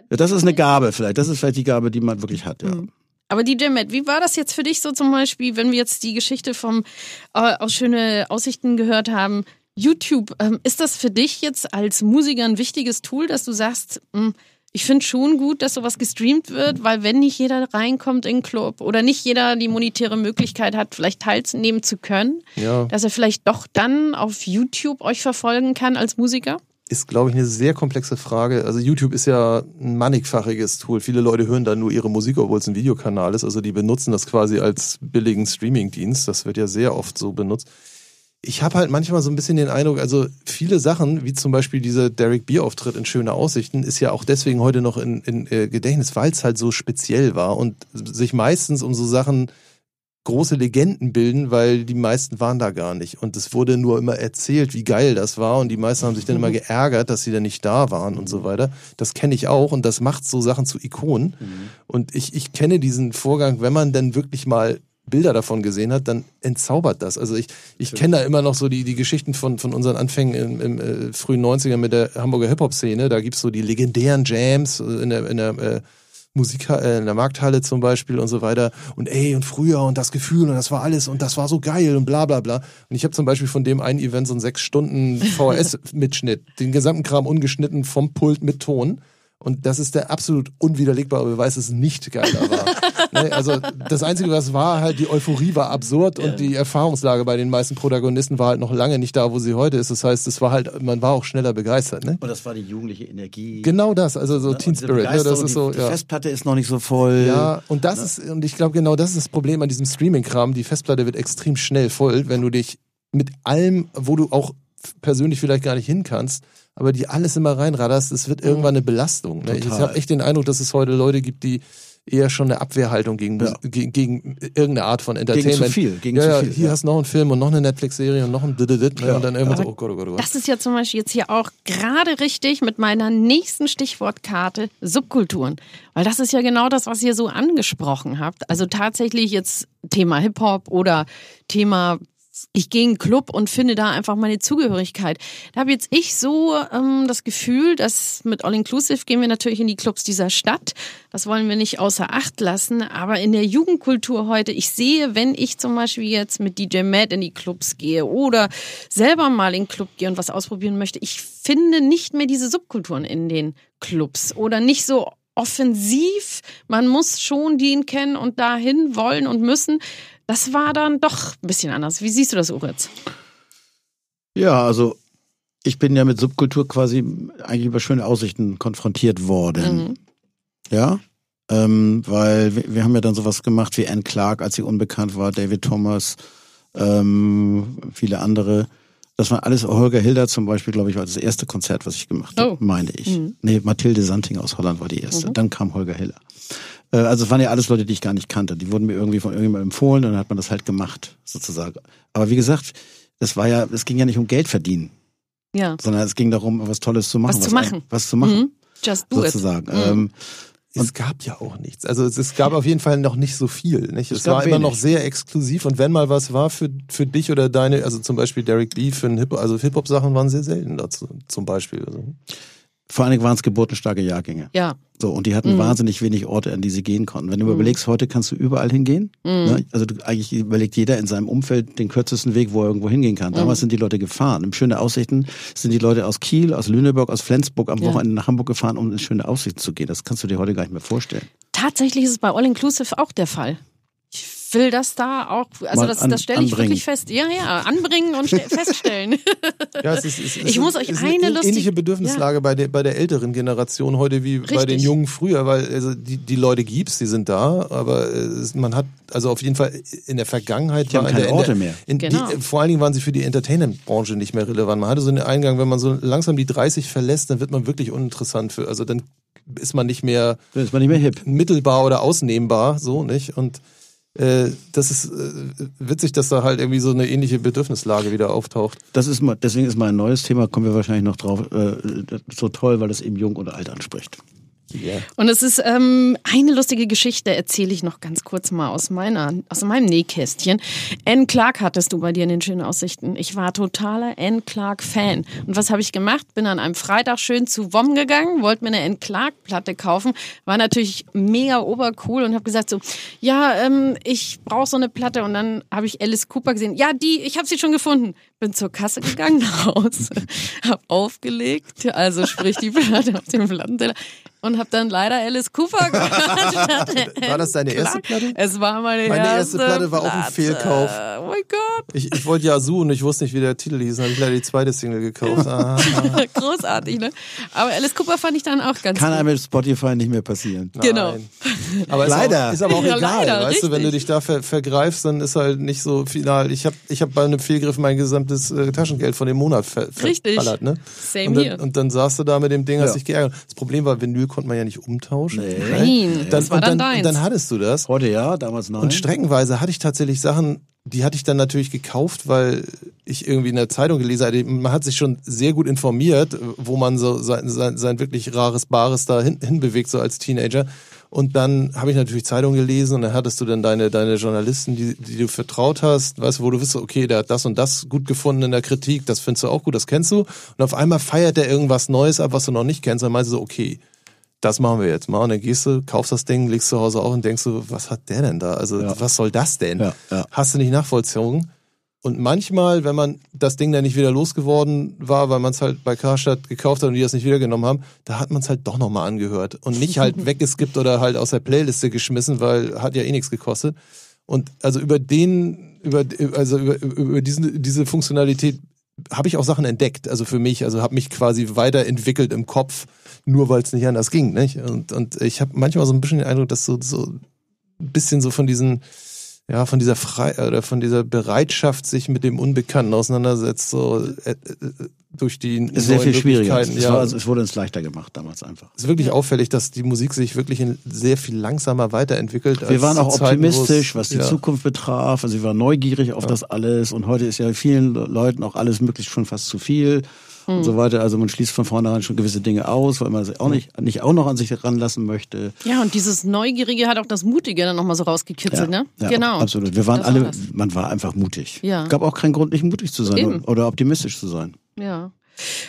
Ja, das ist eine Gabe vielleicht. Das ist vielleicht die Gabe, die man wirklich hat. Ja. Aber DJ Matt, wie war das jetzt für dich so zum Beispiel, wenn wir jetzt die Geschichte vom äh, aus schöne Aussichten gehört haben? YouTube, ähm, ist das für dich jetzt als Musiker ein wichtiges Tool, dass du sagst, mh, ich finde schon gut, dass sowas gestreamt wird, weil wenn nicht jeder reinkommt in den Club oder nicht jeder die monetäre Möglichkeit hat, vielleicht teilnehmen zu können, Ja. dass er vielleicht doch dann auf YouTube euch verfolgen kann als Musiker? Ist, glaube ich, eine sehr komplexe Frage. Also YouTube ist ja ein mannigfachiges Tool. Viele Leute hören dann nur ihre Musik, obwohl es ein Videokanal ist. Also die benutzen das quasi als billigen Streamingdienst. Das wird ja sehr oft so benutzt. Ich habe halt manchmal so ein bisschen den Eindruck, also viele Sachen, wie zum Beispiel dieser Derek Beer-Auftritt in Schöne Aussichten, ist ja auch deswegen heute noch in, in äh, Gedächtnis, weil es halt so speziell war und sich meistens um so Sachen große Legenden bilden, weil die meisten waren da gar nicht. Und es wurde nur immer erzählt, wie geil das war. Und die meisten haben sich dann immer geärgert, dass sie dann nicht da waren und so weiter. Das kenne ich auch und das macht so Sachen zu Ikonen. Und ich, ich kenne diesen Vorgang, wenn man dann wirklich mal Bilder davon gesehen hat, dann entzaubert das. Also ich, ich kenne da immer noch so die, die Geschichten von, von unseren Anfängen im, im äh, frühen 90er mit der Hamburger Hip-Hop-Szene. Da gibt's so die legendären Jams in der, in der äh, Musik äh, in der Markthalle zum Beispiel und so weiter und ey und früher und das Gefühl und das war alles und das war so geil und bla bla bla. Und ich habe zum Beispiel von dem einen Event so einen sechs Stunden VHS-Mitschnitt, den gesamten Kram ungeschnitten vom Pult mit Ton. Und das ist der absolut unwiderlegbare Beweis, dass es nicht geiler war. ne? Also das Einzige, was war, halt die Euphorie war absurd und die Erfahrungslage bei den meisten Protagonisten war halt noch lange nicht da, wo sie heute ist. Das heißt, es war halt, man war auch schneller begeistert. Ne? Und das war die jugendliche Energie. Genau das, also so Ne? Teen Spirit. Ne? Das ist so, die, die ja. Festplatte ist noch nicht so voll. Ja, und das ist, und ich glaube genau das ist das Problem an diesem Streaming-Kram. Die Festplatte wird extrem schnell voll, wenn du dich mit allem, wo du auch persönlich vielleicht gar nicht hin kannst, aber die alles immer reinraderst, es wird irgendwann eine Belastung. Ne? Ich habe echt den Eindruck, dass es heute Leute gibt, die eher schon eine Abwehrhaltung gegen, Ja. gegen, gegen irgendeine Art von Entertainment. zu viel, gegen ja, zu ja, viel, hier ja. hast du noch einen Film und noch eine Netflix-Serie und noch ein Dididit, ne? Ja. und dann irgendwann so, oh Gott, oh Gott, oh Gott. Das ist ja zum Beispiel jetzt hier auch gerade richtig mit meiner nächsten Stichwortkarte Subkulturen. Weil das ist ja genau das, was ihr so angesprochen habt. Also tatsächlich jetzt Thema Hip-Hop oder Thema ich gehe in einen Club und finde da einfach meine Zugehörigkeit. Da habe jetzt ich so ähm, das Gefühl, dass mit All Inclusive gehen wir natürlich in die Clubs dieser Stadt. Das wollen wir nicht außer Acht lassen. Aber in der Jugendkultur heute, ich sehe, wenn ich zum Beispiel jetzt mit DJ Matt in die Clubs gehe oder selber mal in den Club gehe und was ausprobieren möchte, ich finde nicht mehr diese Subkulturen in den Clubs oder nicht so offensiv. Man muss schon den kennen und dahin wollen und müssen. Das war dann doch ein bisschen anders. Wie siehst du das, Uritz? Ja, also ich bin ja mit Subkultur quasi eigentlich über schöne Aussichten konfrontiert worden. Mhm. Ja, ähm, weil wir, wir haben ja dann sowas gemacht wie Anne Clark, als sie unbekannt war, David Thomas, ähm, viele andere. Das war alles Holger Hilder zum Beispiel, glaube ich, war das erste Konzert, was ich gemacht habe, Oh. meine ich. Mhm. Nee, Mathilde Santing aus Holland war die erste. Dann kam Holger Hilder. Äh, Also es waren ja alles Leute, die ich gar nicht kannte. Die wurden mir irgendwie von irgendjemandem empfohlen und dann hat man das halt gemacht, sozusagen. Aber wie gesagt, das war ja, es ging ja nicht um Geld verdienen, Ja. sondern es ging darum, was Tolles zu machen. Was zu ein- machen. Was zu machen, Mhm. Just do it. sozusagen. Mhm. Ähm, Es gab ja auch nichts. Also es, es gab auf jeden Fall noch nicht so viel. Nicht? Es, Es war immer wenig. noch sehr exklusiv und wenn mal was war für, für dich oder deine, also zum Beispiel Derek B. für ein Hip also Hip-Hop-Sachen waren sehr selten dazu, zum Beispiel. Also. Vor allen Dingen waren es geburtenstarke Jahrgänge. Ja. So, und die hatten Mhm. wahnsinnig wenig Orte, an die sie gehen konnten. Wenn du überlegst, heute kannst du überall hingehen. Mhm. Ne? Also du, eigentlich überlegt jeder in seinem Umfeld den kürzesten Weg, wo er irgendwo hingehen kann. Mhm. Damals sind die Leute gefahren. Im schöne Aussichten sind die Leute aus Kiel, aus Lüneburg, aus Flensburg am Ja. Wochenende nach Hamburg gefahren, um in schöne Aussichten zu gehen. Das kannst du dir heute gar nicht mehr vorstellen. Tatsächlich ist es bei All Inclusive auch der Fall. Ich will das da auch, also das, an- das stelle ich anbringen. wirklich fest. Ja, ja, anbringen und ste- feststellen. Ja, es ist, es ist, Ich muss euch es ist eine eine lustige- ähnliche Bedürfnislage bei, der, bei der älteren Generation heute wie bei Richtig. den Jungen früher, weil also die, die Leute gibt's, die sind da, aber es, man hat also auf jeden Fall in der Vergangenheit Die haben war in keine der, in Orte der, mehr. In Genau. die, vor allen Dingen waren sie für die Entertainment-Branche nicht mehr relevant. Man hatte so einen Eingang, wenn man so langsam die 30 verlässt, dann wird man wirklich uninteressant für, also dann ist man nicht mehr Dann ist man nicht mehr hip. mittelbar oder ausnehmbar, so nicht und äh, das ist äh, witzig, dass da halt irgendwie so eine ähnliche Bedürfnislage wieder auftaucht. Das ist mal, deswegen ist mein neues Thema, kommen wir wahrscheinlich noch drauf, äh, so toll, weil es eben jung und alt anspricht. Ja. Und es ist ähm, eine lustige Geschichte, erzähle ich noch ganz kurz mal aus meiner, aus meinem Nähkästchen. Anne Clark hattest du bei dir in den schönen Aussichten. Ich war totaler Anne Clark Fan. Und was habe ich gemacht? Bin an einem Freitag schön zu WOM gegangen, wollte mir eine Anne Clark Platte kaufen, war natürlich mega obercool und habe gesagt so, ja, ähm, ich brauche so eine Platte. Und dann habe ich Alice Cooper gesehen. Ja, die, ich habe sie schon gefunden. Bin zur Kasse gegangen nach Hause, habe aufgelegt, also sprich die Platte auf dem Plattenteller und habe dann leider Alice Cooper gehört. War das deine erste. Platte? Es war meine, Meine erste erste Platte war auch ein. Fehlkauf. Oh mein Gott, Ich, ich wollte Yazoo und ich wusste nicht, wie der Titel hieß. Dann habe ich leider die zweite Single gekauft. Ah, großartig, ne? Aber Alice Cooper fand ich dann auch ganz Kann gut. einem mit Spotify nicht mehr passieren. Genau. nein. Aber Leider. Ist, auch, ist aber auch Ja, egal. leider, weißt du, wenn du richtig. dich da ver, vergreifst, dann ist halt nicht so final. Ich habe ich hab bei einem Fehlgriff mein gesamtes äh, Taschengeld von dem Monat ver, Richtig. verballert. Ne? Same und, dann, here. und dann saßt du da mit dem Ding, hast Ja. dich geärgert. Das Problem war, Vinyl konnte man ja nicht umtauschen. Nee. Nein, Dann, das war und dann dann, deins. und dann hattest du das. Heute ja, damals nein. Und streckenweise hatte ich tatsächlich Sachen, die hatte ich dann natürlich gekauft, weil ich irgendwie in der Zeitung gelesen hatte. Man hat sich schon sehr gut informiert, wo man so sein, sein, sein wirklich rares Bares da hin, hinbewegt, so als Teenager. Und dann habe ich natürlich Zeitungen gelesen und dann hattest du dann deine, deine Journalisten, die, die du vertraut hast, weißt du, wo du wusstest, okay, der hat das und das gut gefunden in der Kritik, das findest du auch gut, das kennst du. Und auf einmal feiert der irgendwas Neues ab, was du noch nicht kennst, dann meinst du so, okay, das machen wir jetzt mal. Und dann gehst du, kaufst das Ding, legst zu Hause auf und denkst so, was hat der denn da? Also Ja. was soll das denn? Ja, ja. Hast du nicht nachvollzogen? Und manchmal, wenn man das Ding dann nicht wieder losgeworden war, weil man es halt bei Karstadt gekauft hat und die das nicht wiedergenommen haben, da hat man es halt doch nochmal angehört und nicht halt weggeskippt oder halt aus der Playliste geschmissen, weil hat ja eh nichts gekostet. Und also über den, über, also über, über diesen, diese Funktionalität habe ich auch Sachen entdeckt, also für mich, also habe mich quasi weiterentwickelt im Kopf, nur weil es nicht anders ging, nicht? Und, und ich habe manchmal so ein bisschen den Eindruck, dass so, so ein bisschen so von diesen, ja, von dieser Frei oder von dieser Bereitschaft, sich mit dem Unbekannten auseinandersetzt, so äh, äh, durch die sehr viel schwieriger. Es, Ja, war, also, es wurde uns leichter gemacht damals einfach. es ist wirklich auffällig, dass die Musik sich wirklich in sehr viel langsamer weiterentwickelt. Wir waren auch Zeiten, optimistisch, was die ja. Zukunft betraf. Also wir waren neugierig auf das alles. Und heute ist ja vielen Leuten auch alles möglich schon fast zu viel und so weiter. Also man schließt von vornherein schon gewisse Dinge aus, weil man es auch nicht, nicht auch noch an sich ranlassen möchte. Ja, und dieses Neugierige hat auch das Mutige dann nochmal so rausgekitzelt, ne? ja, genau. Absolut. Wir waren Das war alle, das. man war einfach mutig. Ja. Es gab auch keinen Grund, nicht mutig zu sein Eben. oder, oder optimistisch zu sein. Ja.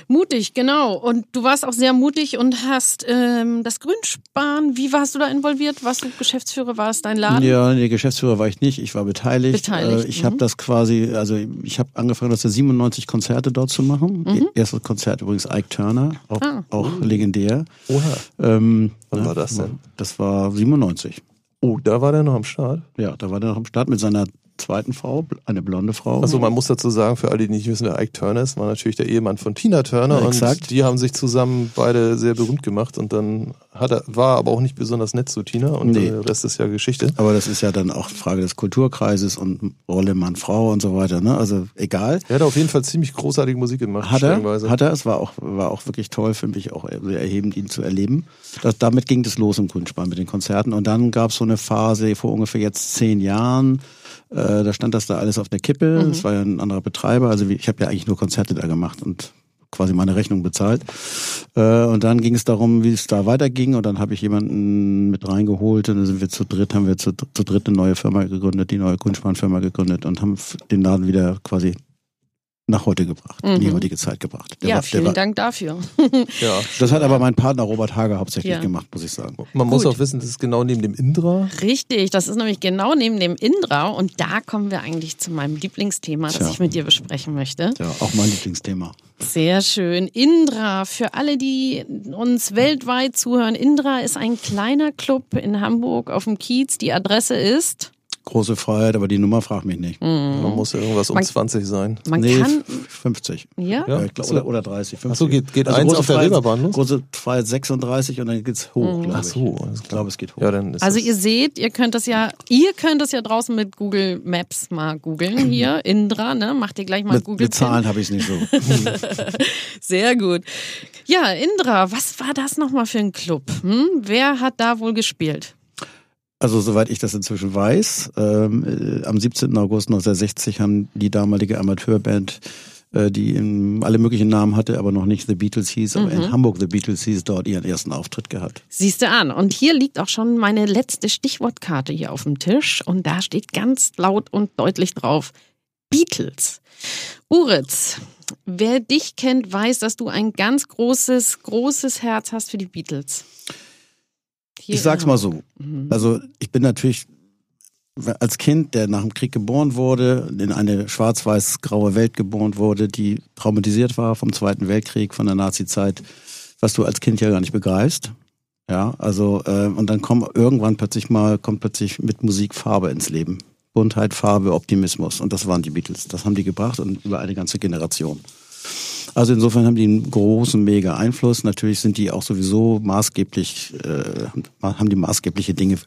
Mutig, genau. Und du warst auch sehr mutig und hast ähm, das Grünsparen, wie warst du da involviert? Warst du Geschäftsführer, war es dein Laden? Ja, nee, Geschäftsführer war ich nicht, ich war beteiligt. Beteiligt, Äh, Ich mhm. habe das quasi, also ich habe angefangen, 1997 Konzerte dort zu machen. Mhm. Erstes Konzert übrigens Ike Turner, auch, Ah. auch legendär. Oha. Ähm, Wann war das denn? Das war 97. Oh, da war der noch am Start. Ja, da war der noch am Start mit seiner zweiten Frau, eine blonde Frau. Also man muss dazu sagen, für alle, die nicht wissen, wer Ike Turner ist, war natürlich der Ehemann von Tina Turner Ja, und exakt. die haben sich zusammen beide sehr berühmt gemacht und dann hat er, war aber auch nicht besonders nett zu Tina und Nee. der Rest ist ja Geschichte. Aber das ist ja dann auch Frage des Kulturkreises und Rolle Mann-Frau und so weiter. Ne? Also egal. Er hat auf jeden Fall ziemlich großartige Musik gemacht. Hat er, hat er. Es war auch, war auch wirklich toll für mich, auch sehr erhebend, ihn zu erleben. Das, damit ging es los im Grünspan mit den Konzerten. Und dann gab es so eine Phase vor ungefähr jetzt zehn Jahren. Äh, da stand das da alles auf der Kippe. Es war ja ein anderer Betreiber. Also ich habe ja eigentlich nur Konzerte da gemacht und quasi meine Rechnung bezahlt. Äh, und dann ging es darum, wie es da weiterging. Und dann habe ich jemanden mit reingeholt. Und dann sind wir zu dritt, haben wir zu, zu dritt eine neue Firma gegründet, die neue Grünspan-Firma gegründet und haben den Laden wieder quasi nach heute gebracht, in die Mhm. heutige Zeit gebracht. Der ja, war- vielen war- Dank dafür. ja. Das hat aber mein Partner Robert Hager hauptsächlich Ja. gemacht, muss ich sagen. Man muss Gut. auch wissen, das ist genau neben dem Indra. Richtig, das ist nämlich genau neben dem Indra und da kommen wir eigentlich zu meinem Lieblingsthema, das Tja. ich mit dir besprechen möchte. Ja, auch mein Lieblingsthema. Sehr schön. Indra, für alle, die uns weltweit zuhören, Indra ist ein kleiner Club in Hamburg auf dem Kiez. Die Adresse ist, Große Freiheit, aber die Nummer fragt mich nicht. Man muss ja irgendwas um Man- 20 sein. man nee, kann, f- 50. ja? Ja. Ich glaub, so. oder, oder 30. 50. Ach so, geht- geht also eins große auf der Freiheit- Reeperbahn los? Große Freiheit 36 und dann geht's hoch, glaube ich. Ach so, ich glaube, es geht hoch. Ja, dann ist Also ihr seht, ihr könnt das ja, ihr könnt das ja draußen mit Google Maps mal googeln hier, Indra, ne? Macht ihr gleich mal mit, Google mit Zahlen habe ich es nicht so. Sehr gut. Ja, Indra, was war das nochmal für ein Club? Hm? Wer hat da wohl gespielt? Also soweit ich das inzwischen weiß, ähm, äh, am 17. August 1960 haben die damalige Amateurband, äh, die in alle möglichen Namen hatte, aber noch nicht The Beatles hieß, aber in Hamburg The Beatles hieß, dort ihren ersten Auftritt gehabt. Siehst du an. Und hier liegt auch schon meine letzte Stichwortkarte hier auf dem Tisch. Und da steht ganz laut und deutlich drauf: Beatles. Uritz, wer dich kennt, weiß, dass du ein ganz großes, großes Herz hast für die Beatles. Ich sag's mal so. Mhm. Also ich bin natürlich als Kind, der nach dem Krieg geboren wurde, in eine schwarz-weiß-graue Welt geboren wurde, die traumatisiert war vom Zweiten Weltkrieg, von der Nazi-Zeit, was du als Kind ja gar nicht begreifst. Ja, also äh, und dann kommt irgendwann plötzlich mal kommt plötzlich mit Musik Farbe ins Leben, Buntheit, Farbe, Optimismus und das waren die Beatles. Das haben die gebracht und über eine ganze Generation. Also insofern haben die einen großen, mega Einfluss. Natürlich sind die auch sowieso maßgeblich, äh, haben die maßgebliche Dinge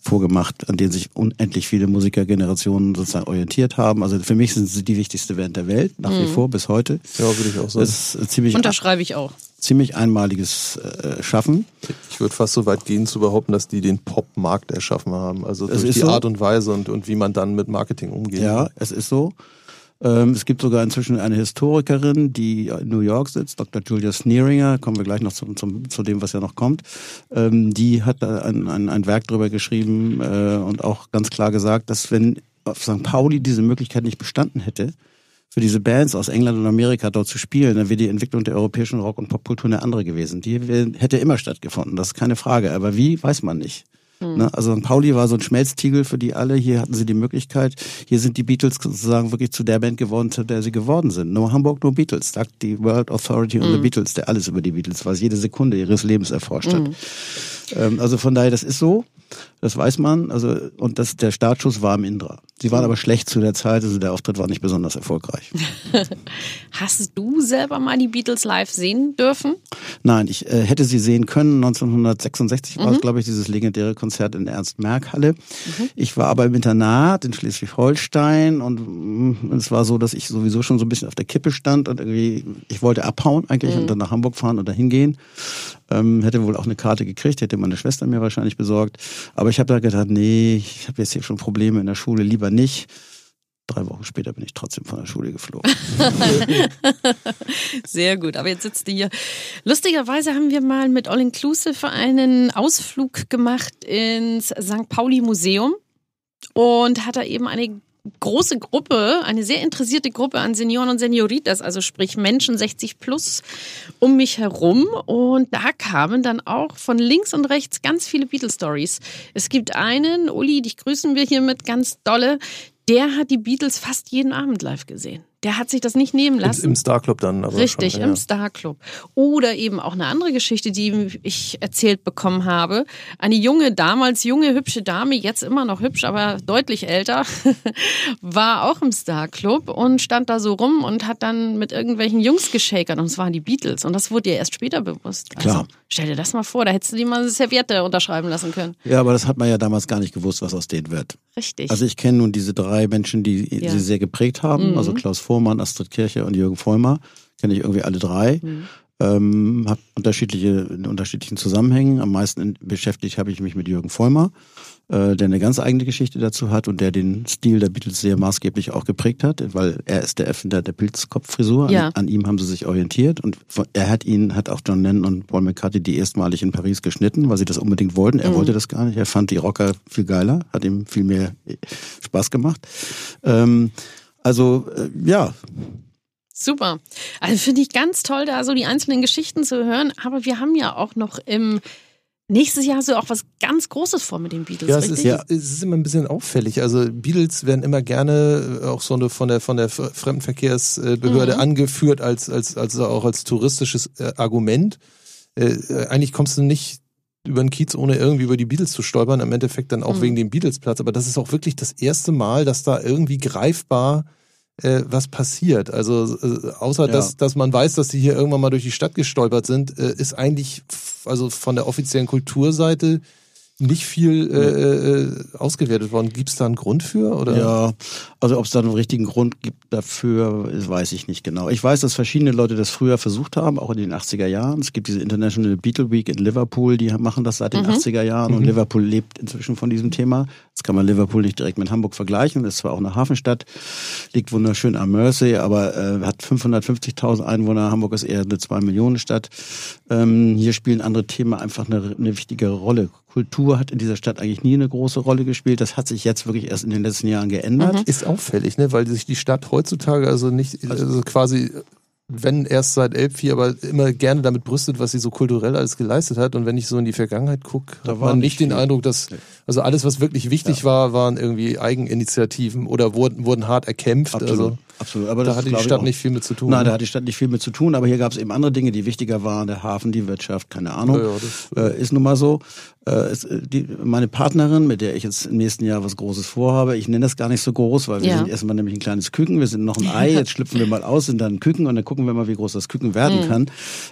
vorgemacht, an denen sich unendlich viele Musikergenerationen sozusagen orientiert haben. Also für mich sind sie die wichtigste Band der Welt, nach wie vor, bis heute. ja, würde ich auch sagen. Das ist ziemlich, Unterschreibe ich auch. ziemlich einmaliges äh, Schaffen. Ich würde fast so weit gehen zu behaupten, dass die den Pop-Markt erschaffen haben. Also durch ist die so. Art und Weise und, und wie man dann mit Marketing umgeht. Ja, es ist so. Ähm, es gibt sogar inzwischen eine Historikerin, die in New York sitzt, Dr. Julia Sneeringer, kommen wir gleich noch zum, zum, zu dem, was ja noch kommt. Ähm, die hat ein, ein, ein Werk drüber geschrieben äh, und auch ganz klar gesagt, dass wenn auf St. Pauli diese Möglichkeit nicht bestanden hätte, für diese Bands aus England und Amerika dort zu spielen, dann wäre die Entwicklung der europäischen Rock- und Popkultur eine andere gewesen. Die hätte immer stattgefunden, das ist keine Frage. Aber wie, weiß man nicht. Ne? Also St. Pauli war so ein Schmelztiegel für die alle. Hier hatten sie die Möglichkeit. Hier sind die Beatles sozusagen wirklich zu der Band geworden, zu der sie geworden sind. No Hamburg, no Beatles. Sagt die World Authority on the Beatles, der alles über die Beatles weiß, jede Sekunde ihres Lebens erforscht hat. Ähm, also von daher, das ist so. Das weiß man. Also und das, der Startschuss war im Indra. Sie waren aber schlecht zu der Zeit. Also der Auftritt war nicht besonders erfolgreich. Hast du selber mal die Beatles live sehen dürfen? Nein, ich äh, hätte sie sehen können. 1966 war es, glaube ich, dieses legendäre Konzert in der Ernst-Merck-Halle. Ich war aber im Internat in Schleswig-Holstein und mm, es war so, dass ich sowieso schon so ein bisschen auf der Kippe stand und irgendwie, ich wollte abhauen eigentlich und dann nach Hamburg fahren und dahin gehen. Ähm, hätte wohl auch eine Karte gekriegt, hätte meine Schwester mir wahrscheinlich besorgt. Aber ich habe da gedacht, nee, ich habe jetzt hier schon Probleme in der Schule, lieber nicht. Drei Wochen später bin ich trotzdem von der Schule geflogen. Sehr gut, aber jetzt sitzt du hier. Lustigerweise haben wir mal mit All Inclusive einen Ausflug gemacht ins St. Pauli Museum und hat da eben eine große Gruppe, eine sehr interessierte Gruppe an Senioren und Senioritas, also sprich Menschen 60 plus um mich herum. Und da kamen dann auch von links und rechts ganz viele Beatles-Stories. Es gibt einen, Uli, dich grüßen wir hiermit ganz dolle, der hat die Beatles fast jeden Abend live gesehen. Der hat sich das nicht nehmen Im, lassen. Im Star Club dann. Aber Richtig, schon, im ja. Star Club. Oder eben auch eine andere Geschichte, die ich erzählt bekommen habe. Eine junge, damals junge, hübsche Dame, jetzt immer noch hübsch, aber deutlich älter, war auch im Star Club und stand da so rum und hat dann mit irgendwelchen Jungs geschakert und es waren die Beatles. Und das wurde ihr erst später bewusst. Also, Klar. stell dir das mal vor, da hättest du dir mal eine Serviette unterschreiben lassen können. Ja, aber das hat man ja damals gar nicht gewusst, was aus denen wird. Richtig. Also ich kenne nun diese drei Menschen, die Ja. sie sehr geprägt haben. Also Klaus Vormann, Astrid Kirche und Jürgen Vollmer. Kenne ich irgendwie alle drei. Ähm, hab unterschiedliche, in unterschiedlichen Zusammenhängen. Am meisten in, beschäftigt habe ich mich mit Jürgen Vollmer, äh, der eine ganz eigene Geschichte dazu hat und der den Stil der Beatles sehr maßgeblich auch geprägt hat, weil er ist der Erfinder der Pilzkopffrisur. Ja. An, an ihm haben sie sich orientiert und von- er hat ihn, hat auch John Lennon und Paul McCartney die erstmalig in Paris geschnitten, weil sie das unbedingt wollten. Er wollte das gar nicht. Er fand die Rocker viel geiler, hat ihm viel mehr äh, Spaß gemacht. Ähm, also äh, ja, Super. Also finde ich ganz toll, da so die einzelnen Geschichten zu hören. Aber wir haben ja auch noch im nächstes Jahr so auch was ganz Großes vor mit den Beatles, Ja, es ist, ja. es ist immer ein bisschen auffällig. Also Beatles werden immer gerne äh, auch so eine von der von der Fremdenverkehrsbehörde Mhm. angeführt als als also auch als touristisches äh, Argument. Äh, äh, eigentlich kommst du nicht über den Kiez, ohne irgendwie über die Beatles zu stolpern. Im Endeffekt dann auch Mhm. wegen dem Beatles-Platz. Aber das ist auch wirklich das erste Mal, dass da irgendwie greifbar äh, was passiert. Also äh, außer Ja. dass, dass man weiß, dass die hier irgendwann mal durch die Stadt gestolpert sind, äh, ist eigentlich also von der offiziellen Kulturseite nicht viel äh, äh, ausgewertet worden. Gibt es da einen Grund für? Oder? Ja, also ob es da einen richtigen Grund gibt dafür, weiß ich nicht genau. Ich weiß, dass verschiedene Leute das früher versucht haben, auch in den 80er Jahren. Es gibt diese International Beatle Week in Liverpool, die machen das seit den 80er Jahren und Liverpool lebt inzwischen von diesem Thema. Jetzt kann man Liverpool nicht direkt mit Hamburg vergleichen, ist zwar auch eine Hafenstadt, liegt wunderschön am Mersey, aber äh, hat 550.000 Einwohner. Hamburg ist eher eine 2-Millionen-Stadt. Ähm, hier spielen andere Themen einfach eine, eine wichtigere Rolle. Kultur hat in dieser Stadt eigentlich nie eine große Rolle gespielt. Das hat sich jetzt wirklich erst in den letzten Jahren geändert. Ist auffällig, ne? weil sich die Stadt heutzutage also nicht, also quasi, wenn erst seit Elbphir, aber immer gerne damit brüstet, was sie so kulturell alles geleistet hat. Und wenn ich so in die Vergangenheit gucke, Da hat war man nicht nicht den viel. Eindruck, dass also alles, was wirklich wichtig war, waren irgendwie Eigeninitiativen oder wurden, wurden hart erkämpft. Absolut. Also Absolut. Aber da das hatte die Stadt auch. nicht viel mit zu tun. Nein, da ne? hat die Stadt nicht viel mit zu tun, aber hier gab es eben andere Dinge, die wichtiger waren. Der Hafen, die Wirtschaft, keine Ahnung. Ja, ja, das- äh, ist nun mal so. Äh, es, äh, die, meine Partnerin, mit der ich jetzt im nächsten Jahr was Großes vorhabe, ich nenne das gar nicht so groß, weil wir Ja. sind erstmal nämlich ein kleines Küken, wir sind noch ein Ei, jetzt schlüpfen wir mal aus, sind dann ein Küken und dann gucken wir mal, wie groß das Küken werden Mhm. kann.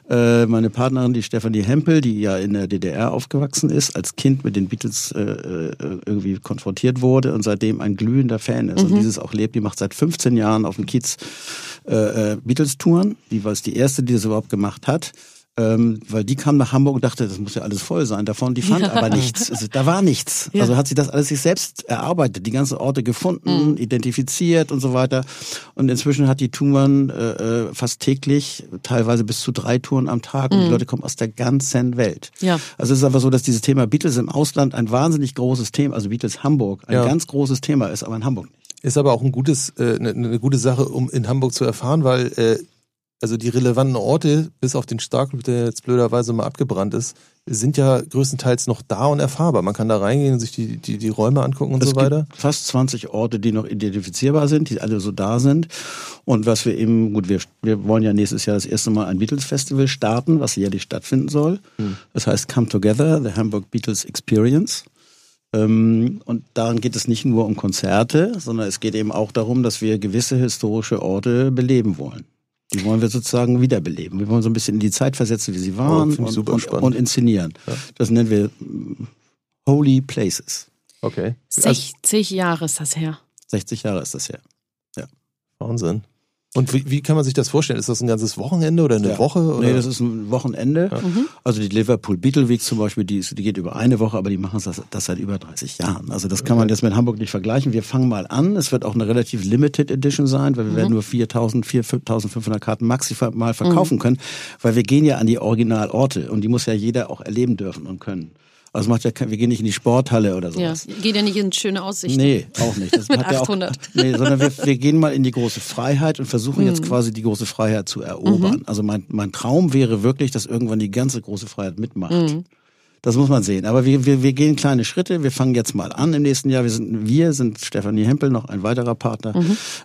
Äh, meine Partnerin, die Stefanie Hempel, die ja in der DDR aufgewachsen ist, als Kind mit den Beatles äh, äh, irgendwie konfrontiert wurde und seitdem ein glühender Fan ist Mhm. und dieses auch lebt, die macht seit 15 Jahren auf dem Kiez äh, äh, Beatles-Touren. Die war es die erste, die das überhaupt gemacht hat. Ähm, weil die kam nach Hamburg und dachte, das muss ja alles voll sein davon. Die fand aber nichts. Also, da war nichts. Ja. Also hat sie das alles sich selbst erarbeitet, die ganzen Orte gefunden, Mhm. identifiziert und so weiter. Und inzwischen hat die Touren äh, äh, fast täglich, teilweise bis zu drei Touren am Tag. Und die Leute kommen aus der ganzen Welt. Mhm. Ja. Also es ist einfach so, dass dieses Thema Beatles im Ausland ein wahnsinnig großes Thema, also Beatles Hamburg, ein Ja. ganz großes Thema ist, aber in Hamburg nicht. Ist aber auch ein gutes, äh, eine, eine gute Sache, um in Hamburg zu erfahren, weil äh, also die relevanten Orte, bis auf den Starkclub, der jetzt blöderweise mal abgebrannt ist, sind ja größtenteils noch da und erfahrbar. Man kann da reingehen und sich die, die, die Räume angucken und es so weiter. gibt fast 20 Orte, die noch identifizierbar sind, die alle so da sind. Und was wir eben, gut, wir, wir wollen ja nächstes Jahr das erste Mal ein Beatles-Festival starten, was jährlich stattfinden soll. Das heißt Come Together, the Hamburg Beatles Experience. Ähm, und daran geht es nicht nur um Konzerte, sondern es geht eben auch darum, dass wir gewisse historische Orte beleben wollen. Die wollen wir sozusagen wiederbeleben. Wir wollen so ein bisschen in die Zeit versetzen, wie sie waren Oh, finde ich und, super und, spannend. und inszenieren. Das nennen wir mm, Holy Places. Okay. 60 Jahre ist das her. 60 Jahre ist das her. Wahnsinn. Und wie, wie kann man sich das vorstellen? Ist das ein ganzes Wochenende oder eine Ja. Woche? Oder? Nee, das ist ein Wochenende. Also die Liverpool Beatle Week zum Beispiel, die, die geht über eine Woche, aber die machen das, das seit über 30 Jahren. Also das kann man jetzt mit Hamburg nicht vergleichen. Wir fangen mal an. Es wird auch eine relativ limited Edition sein, weil wir werden nur 4.000, 4.000, 5.500 Karten maximal verkaufen können, weil wir gehen ja an die Originalorte und die muss ja jeder auch erleben dürfen und können. Also macht ja, kein- wir gehen nicht in die Sporthalle oder Ja, sowas. geht ja nicht in schöne Aussichten. Nee, auch nicht. Das Mit hat ja auch, 800. nee, sondern wir, wir gehen mal in die große Freiheit und versuchen jetzt quasi die große Freiheit zu erobern. Also mein, mein Traum wäre wirklich, dass irgendwann die ganze große Freiheit mitmacht. Das muss man sehen. Aber wir, wir, wir gehen kleine Schritte. Wir fangen jetzt mal an im nächsten Jahr. Wir sind, wir sind Stefanie Hempel, noch ein weiterer Partner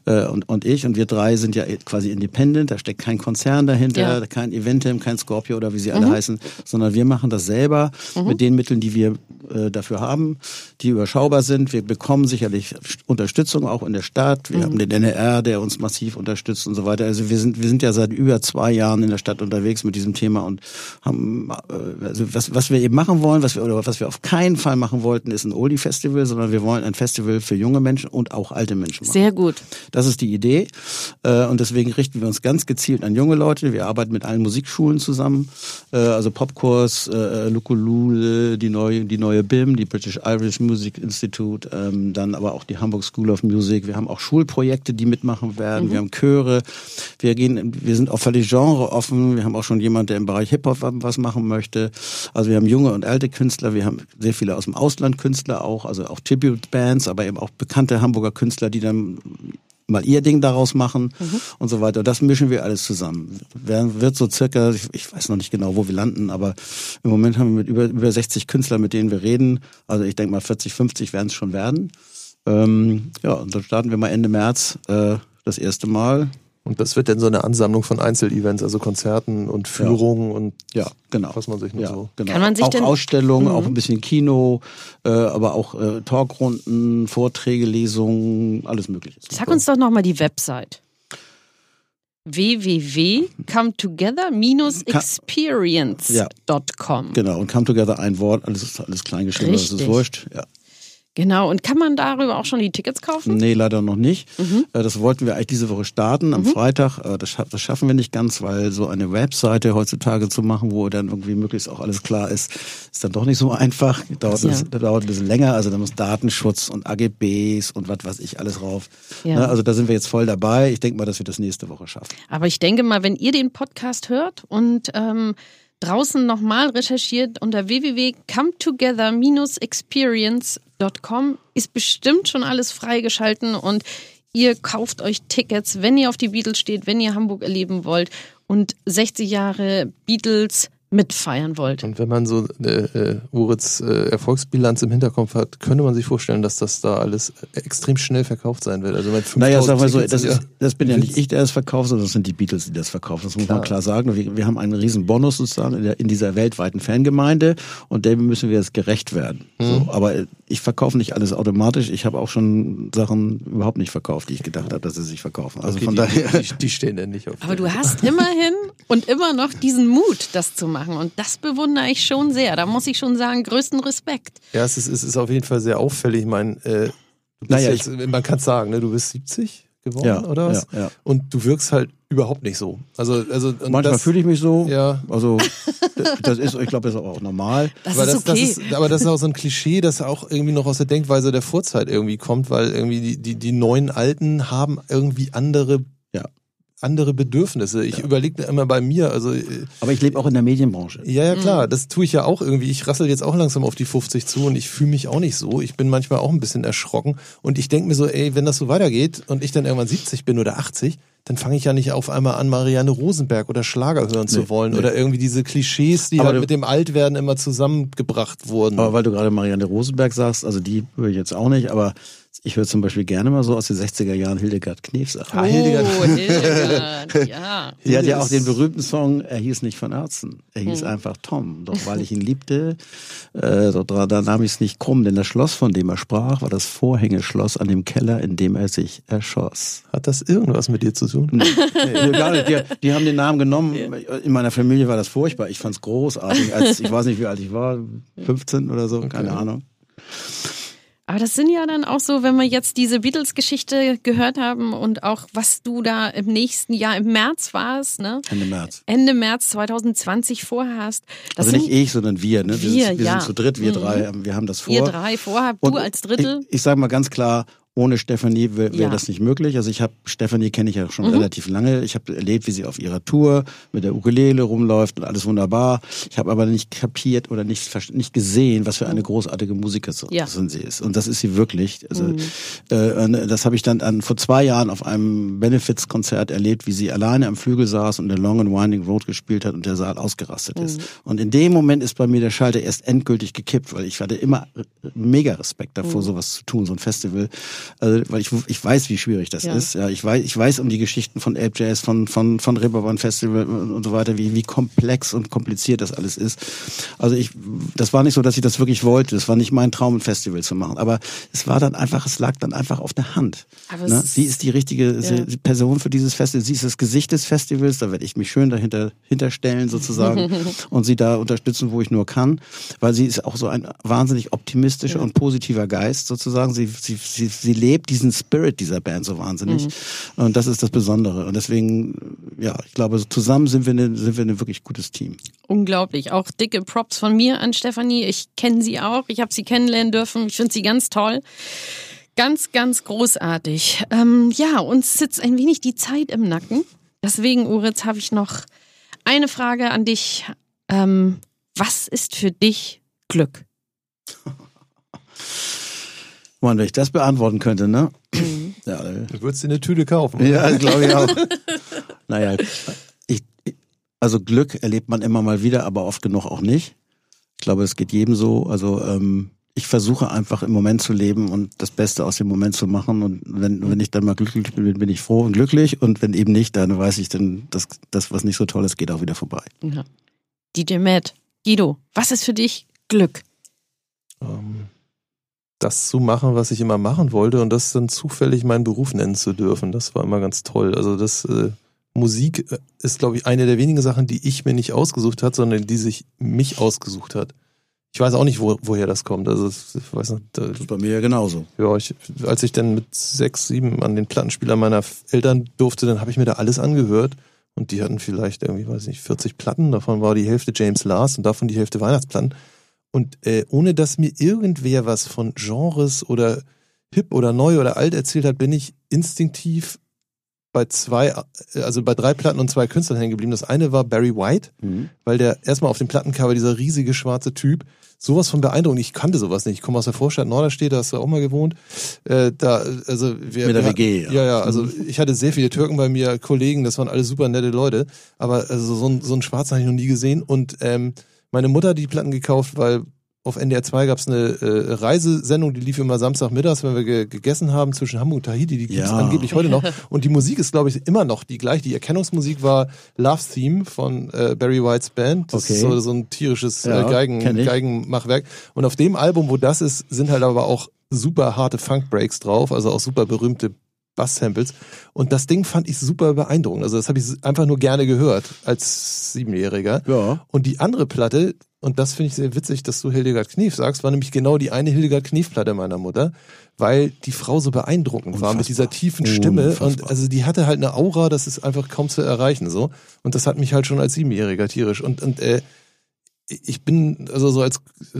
äh, und, und ich. Und wir drei sind ja quasi independent. Da steckt kein Konzern dahinter, Ja. kein Eventim, kein Scorpio oder wie sie alle heißen, sondern wir machen das selber mit den Mitteln, die wir äh, dafür haben, die überschaubar sind. Wir bekommen sicherlich Unterstützung auch in der Stadt. Wir haben den NR, der uns massiv unterstützt und so weiter. Also wir sind, wir sind ja seit über zwei Jahren in der Stadt unterwegs mit diesem Thema und haben, äh, also was, was wir eben machen wollen, was wir, oder was wir auf keinen Fall machen wollten, ist ein Oldie-Festival, sondern wir wollen ein Festival für junge Menschen und auch alte Menschen machen. Sehr gut. Das ist die Idee. Äh, Und deswegen richten wir uns ganz gezielt an junge Leute. Wir arbeiten mit allen Musikschulen zusammen. Äh, Also Popkurs, äh, Lukulule, die neue, die neue BIM, die British Irish Music Institute, ähm, dann aber auch die Hamburg School of Music. Wir haben auch Schulprojekte, die mitmachen werden. Wir haben Chöre. Wir gehen, wir sind auch völlig genreoffen. Wir haben auch schon jemand, der im Bereich Hip-Hop was machen möchte. Also wir haben junge und alte Künstler. Wir haben sehr viele aus dem Ausland Künstler auch, also auch Tribute-Bands, aber eben auch bekannte Hamburger Künstler, die dann mal ihr Ding daraus machen und so weiter. Das mischen wir alles zusammen. Wer- Wird so circa, ich, ich weiß noch nicht genau, wo wir landen, aber im Moment haben wir mit über, über 60 Künstlern, mit denen wir reden. Also ich denke mal 40, 50 werden es schon werden. Ähm, ja, und dann starten wir mal Ende März äh, das erste Mal. Und das wird dann so eine Ansammlung von Einzelevents, also Konzerten und Führungen und Ja, genau. was man sich nur ja, so. genau. Kann man sich auch denn- Ausstellungen, auch ein bisschen Kino, äh, aber auch äh, Talkrunden, Vorträge, Lesungen, alles Mögliche. Sag uns doch nochmal die Website. www.cometogether-experience.com. Genau, und Come Together ein Wort, alles, alles klein geschrieben, das ist wurscht. Ja. Genau, und kann man darüber auch schon die Tickets kaufen? Nee, leider noch nicht. Mhm. Äh, Das wollten wir eigentlich diese Woche starten, am Freitag. Äh, Das, das schaffen wir nicht ganz, weil so eine Webseite heutzutage zu machen, wo dann irgendwie möglichst auch alles klar ist, ist dann doch nicht so einfach. Dauert, Ja. das, dauert ein bisschen länger. Also da muss Datenschutz und AGBs und was weiß ich alles rauf. Ja. Ne, Also da sind wir jetzt voll dabei. Ich denke mal, dass wir das nächste Woche schaffen. Aber ich denke mal, wenn ihr den Podcast hört und ähm, draußen nochmal recherchiert unter www.cometogether-experience.com ist bestimmt schon alles freigeschalten und ihr kauft euch Tickets, wenn ihr auf die Beatles steht, wenn ihr Hamburg erleben wollt. Und 60 Jahre Beatles mitfeiern wollt. Und wenn man so äh, äh, Uritz äh, Erfolgsbilanz im Hinterkopf hat, könnte man sich vorstellen, dass das da alles extrem schnell verkauft sein wird. Also mit 5000 Naja, sagen wir so, das, ist, das bin ja nicht ich, der es verkauft, sondern das sind die Beatles, die das verkaufen. Das muss man klar sagen. Wir, wir haben einen riesen Bonus sozusagen in, der, in dieser weltweiten Fangemeinde und dem müssen wir jetzt gerecht werden. So, aber ich verkaufe nicht alles automatisch. Ich habe auch schon Sachen überhaupt nicht verkauft, die ich gedacht habe, dass sie sich verkaufen. Also Okay, von die, daher. Die, die stehen dann nicht auf. Aber du hast immerhin und immer noch diesen Mut, das zu machen. Und das bewundere ich schon sehr. Da muss ich schon sagen, größten Respekt. Ja, es ist, es ist auf jeden Fall sehr auffällig. Ich meine, äh, du bist Naja, jetzt, man kann sagen, ne, du bist 70 geworden Ja, oder was? ja, ja. Und du wirkst halt überhaupt nicht so. Also, also und Manchmal fühle ich mich so. Ja. Also das ist, ich glaube, das ist auch normal. Das aber ist das, okay. das ist, aber das ist auch so ein Klischee, das auch irgendwie noch aus der Denkweise der Vorzeit irgendwie kommt, weil irgendwie die, die, die neuen Alten haben irgendwie andere. Andere Bedürfnisse. Ich überlege immer bei mir, also äh, Aber ich lebe auch in der Medienbranche. ja, ja, klar, das tue ich ja auch irgendwie. Ich rassel jetzt auch langsam auf die 50 zu und ich fühle mich auch nicht so. Ich bin manchmal auch ein bisschen erschrocken und ich denke mir so, ey, wenn das so weitergeht und ich dann irgendwann 70 bin oder 80, dann fange ich ja nicht auf einmal an, Marianne Rosenberg oder Schlager hören zu Nee, wollen nee. oder irgendwie diese Klischees, die Aber halt du- mit dem Altwerden immer zusammengebracht wurden. Aber weil du gerade Marianne Rosenberg sagst, also die höre ich jetzt auch nicht, aber ich höre zum Beispiel gerne mal so aus den 60er Jahren Hildegard Knef Sachen. Ah, Hildegard. Oh, Hildegard, ja. Die hat ja auch den berühmten Song, er hieß nicht von Ärzten, er hieß einfach Tom. Doch weil ich ihn liebte, äh, da, da, nahm ich es nicht krumm, denn das Schloss, von dem er sprach, war das Vorhängeschloss an dem Keller, in dem er sich erschoss. Hat das irgendwas mit dir zu tun? Nee, gar nicht. Die, die haben den Namen genommen. In meiner Familie war das furchtbar. Ich fand es großartig. Als, ich weiß nicht, wie alt ich war, 15 oder so, keine Ahnung. Aber das sind ja dann auch so, wenn wir jetzt diese Beatles-Geschichte gehört haben und auch was du da im nächsten Jahr im März warst, ne? Ende März. Ende März 2020 vorhast. Das Also nicht ich, sondern wir. Ne? Wir, sind, wir ja. sind zu dritt, wir Mhm. drei. Wir haben das vor. ihr drei vorhabt, Und du als Drittel. Ich, ich sage mal ganz klar, ohne Stefanie wäre wär Ja. das nicht möglich. Also ich habe Stefanie kenne ich ja schon Mhm. relativ lange. Ich habe erlebt, wie sie auf ihrer Tour mit der Ukulele rumläuft und alles wunderbar. Ich habe aber nicht kapiert oder nicht nicht gesehen, was für eine großartige Musikerin Ja. sie ist. Und das ist sie wirklich. Also Mhm. äh, das habe ich dann an, vor zwei Jahren auf einem Benefits-Konzert erlebt, wie sie alleine am Flügel saß und der Long and Winding Road gespielt hat und der Saal ausgerastet Mhm. ist. Und in dem Moment ist bei mir der Schalter erst endgültig gekippt, weil ich hatte immer mega Respekt Mhm. davor, sowas zu tun, so ein Festival, also, weil ich, ich weiß, wie schwierig das Ja. ist. Ja, ich weiß, ich weiß um die Geschichten von Jazz, von von von Reeperbahn Festival und so weiter, wie wie komplex und kompliziert das alles ist. Also ich, das war nicht so, dass ich das wirklich wollte. Das war nicht mein Traum, ein Festival zu machen. Aber es war dann einfach, es lag dann einfach auf der Hand. Ne? Sie ist die richtige Ja. Person für dieses Festival. Sie ist das Gesicht des Festivals. Da werde ich mich schön dahinter hinterstellen sozusagen und sie da unterstützen, wo ich nur kann, weil sie ist auch so ein wahnsinnig optimistischer und positiver Geist sozusagen. Sie, sie, sie, sie lebt diesen Spirit dieser Band so wahnsinnig und das ist das Besondere. Und deswegen, ja, ich glaube, zusammen sind wir eine, sind wir ein wirklich gutes Team. Unglaublich. Auch dicke Props von mir an Stefanie. Ich kenne sie auch. Ich habe sie kennenlernen dürfen. Ich finde sie ganz toll. Ganz, ganz großartig. Ähm, ja, uns sitzt ein wenig die Zeit im Nacken. Deswegen, Uritz, habe ich noch eine Frage an dich. Ähm, was ist für dich Glück? Mann, wenn ich das beantworten könnte, ne? Ja, äh, Du würdest dir eine Tüte kaufen. Ja, glaube ich auch. naja, ich, also Glück erlebt man immer mal wieder, aber oft genug auch nicht. Ich glaube, es geht jedem so. Also ähm, ich versuche einfach im Moment zu leben und das Beste aus dem Moment zu machen. Und wenn, wenn ich dann mal glücklich bin, bin ich froh und glücklich. Und wenn eben nicht, dann weiß ich, dann das, das was nicht so toll ist, geht auch wieder vorbei. Ja. DJ Matt, Guido, was ist für dich Glück? ähm, das zu machen, was ich immer machen wollte und das dann zufällig meinen Beruf nennen zu dürfen. Das war immer ganz toll. Also das äh, Musik äh, ist, glaube ich, eine der wenigen Sachen, die ich mir nicht ausgesucht hat, sondern die sich mich ausgesucht hat. Ich weiß auch nicht, wo, woher das kommt. Also ich weiß nicht, da, Das ist bei mir ja genauso. ja, ich, als ich dann mit sechs, sieben an den Plattenspieler meiner Eltern durfte, dann habe ich mir da alles angehört. Und die hatten vielleicht irgendwie, weiß nicht, 40 Platten. Davon war die Hälfte James Last und davon die Hälfte Weihnachtsplatten. Und äh, ohne dass mir irgendwer was von Genres oder hip oder neu oder alt erzählt hat, bin ich instinktiv bei zwei, äh, also bei drei Platten und zwei Künstlern hängen geblieben. Das eine war Barry White, Mhm. weil der erstmal auf dem Plattencover dieser riesige schwarze Typ sowas von beeindruckend. Ich kannte sowas nicht. Ich komme aus der Vorstadt Norderstedt, da hast du auch mal gewohnt. Äh, da, also wir, Mit der WG, ja. Ja, ja. Also ich hatte sehr viele Türken bei mir, Kollegen. Das waren alle super nette Leute. Aber also so, ein- so einen Schwarzen habe ich noch nie gesehen. Und ähm, meine Mutter hat die Platten gekauft, weil auf NDR 2 gab es eine äh, Reisesendung, die lief immer Samstagmittags, wenn wir ge gegessen haben zwischen Hamburg und Tahiti. Die gibt's Ja. angeblich heute noch. Und die Musik ist, glaube ich, immer noch die gleiche. Die Erkennungsmusik war Love Theme von äh, Barry Whites Band. Das Okay. ist so, so ein tierisches Ja, äh, Geigen. Geigenmachwerk. Und auf dem Album, wo das ist, sind halt aber auch super harte Funk-Breaks drauf, also auch super berühmte Bass-Samples. Und das Ding fand ich super beeindruckend. Also das habe ich einfach nur gerne gehört als Siebenjähriger. Ja. Und die andere Platte, und das finde ich sehr witzig, dass du Hildegard Knef sagst, war nämlich genau die eine Hildegard Knef-Platte meiner Mutter, weil die Frau so beeindruckend war mit dieser tiefen Stimme. Und Unfassbar. also die hatte halt eine Aura, das ist einfach kaum zu erreichen so. Und das hat mich halt schon als Siebenjähriger tierisch. Und, und äh, ich bin also so als, äh,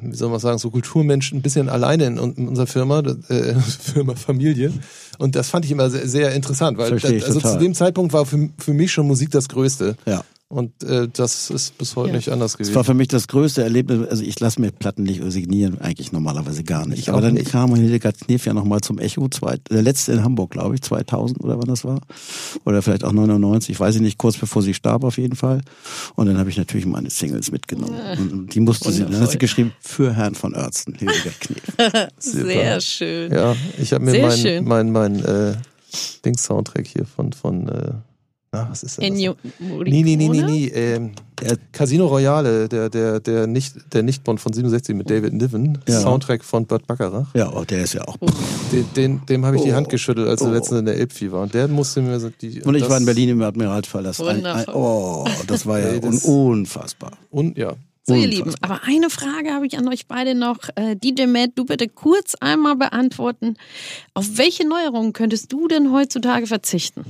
wie soll man sagen, so Kulturmensch ein bisschen alleine in, in unserer Firma, äh, Firma Familie. Und das fand ich immer sehr, sehr interessant, weil das, also zu dem Zeitpunkt war für, für mich schon Musik das Größte. Ja. Und äh, das ist bis heute Ja. nicht anders Das gewesen. war für mich das größte Erlebnis. Also ich lasse mir Platten nicht signieren, eigentlich normalerweise gar nicht. Ich Aber dann nicht. kam Hildegard Knef ja nochmal zum Echo, zwei, der letzte in Hamburg, glaube ich, 2000 oder wann das war. Oder vielleicht auch 99, weiß ich nicht, kurz bevor sie starb auf jeden Fall. Und dann habe ich natürlich meine Singles mitgenommen. Und die musste sie, dann hat sie geschrieben, für Herrn von Oertzen, Hildegard Knef. Sehr schön. Ja, ich habe mir Sehr mein, schön. mein, mein äh, Dings-Soundtrack hier von, von äh, na, was ist denn das? Nee, nee, nee, nee, nee. Ähm, der Casino Royale, der, der, der nicht, der Nichtbond von 67 mit David Niven, Ja. Soundtrack von Burt Bacharach. Ja, oh, der ist ja auch. Den, den, dem habe ich die Oh. Hand geschüttelt, als er Oh. letztens in der Elbvieh war. Und der musste mir so die. Und ich war in Berlin im Admiralspalast. Ein, ein, oh, das war ja Nee, das- un unfassbar. Und ja. So, ihr. Lieben, aber eine Frage habe ich an euch beide noch. Äh, DJ Matt, du bitte kurz einmal beantworten. Auf welche Neuerungen könntest du denn heutzutage verzichten?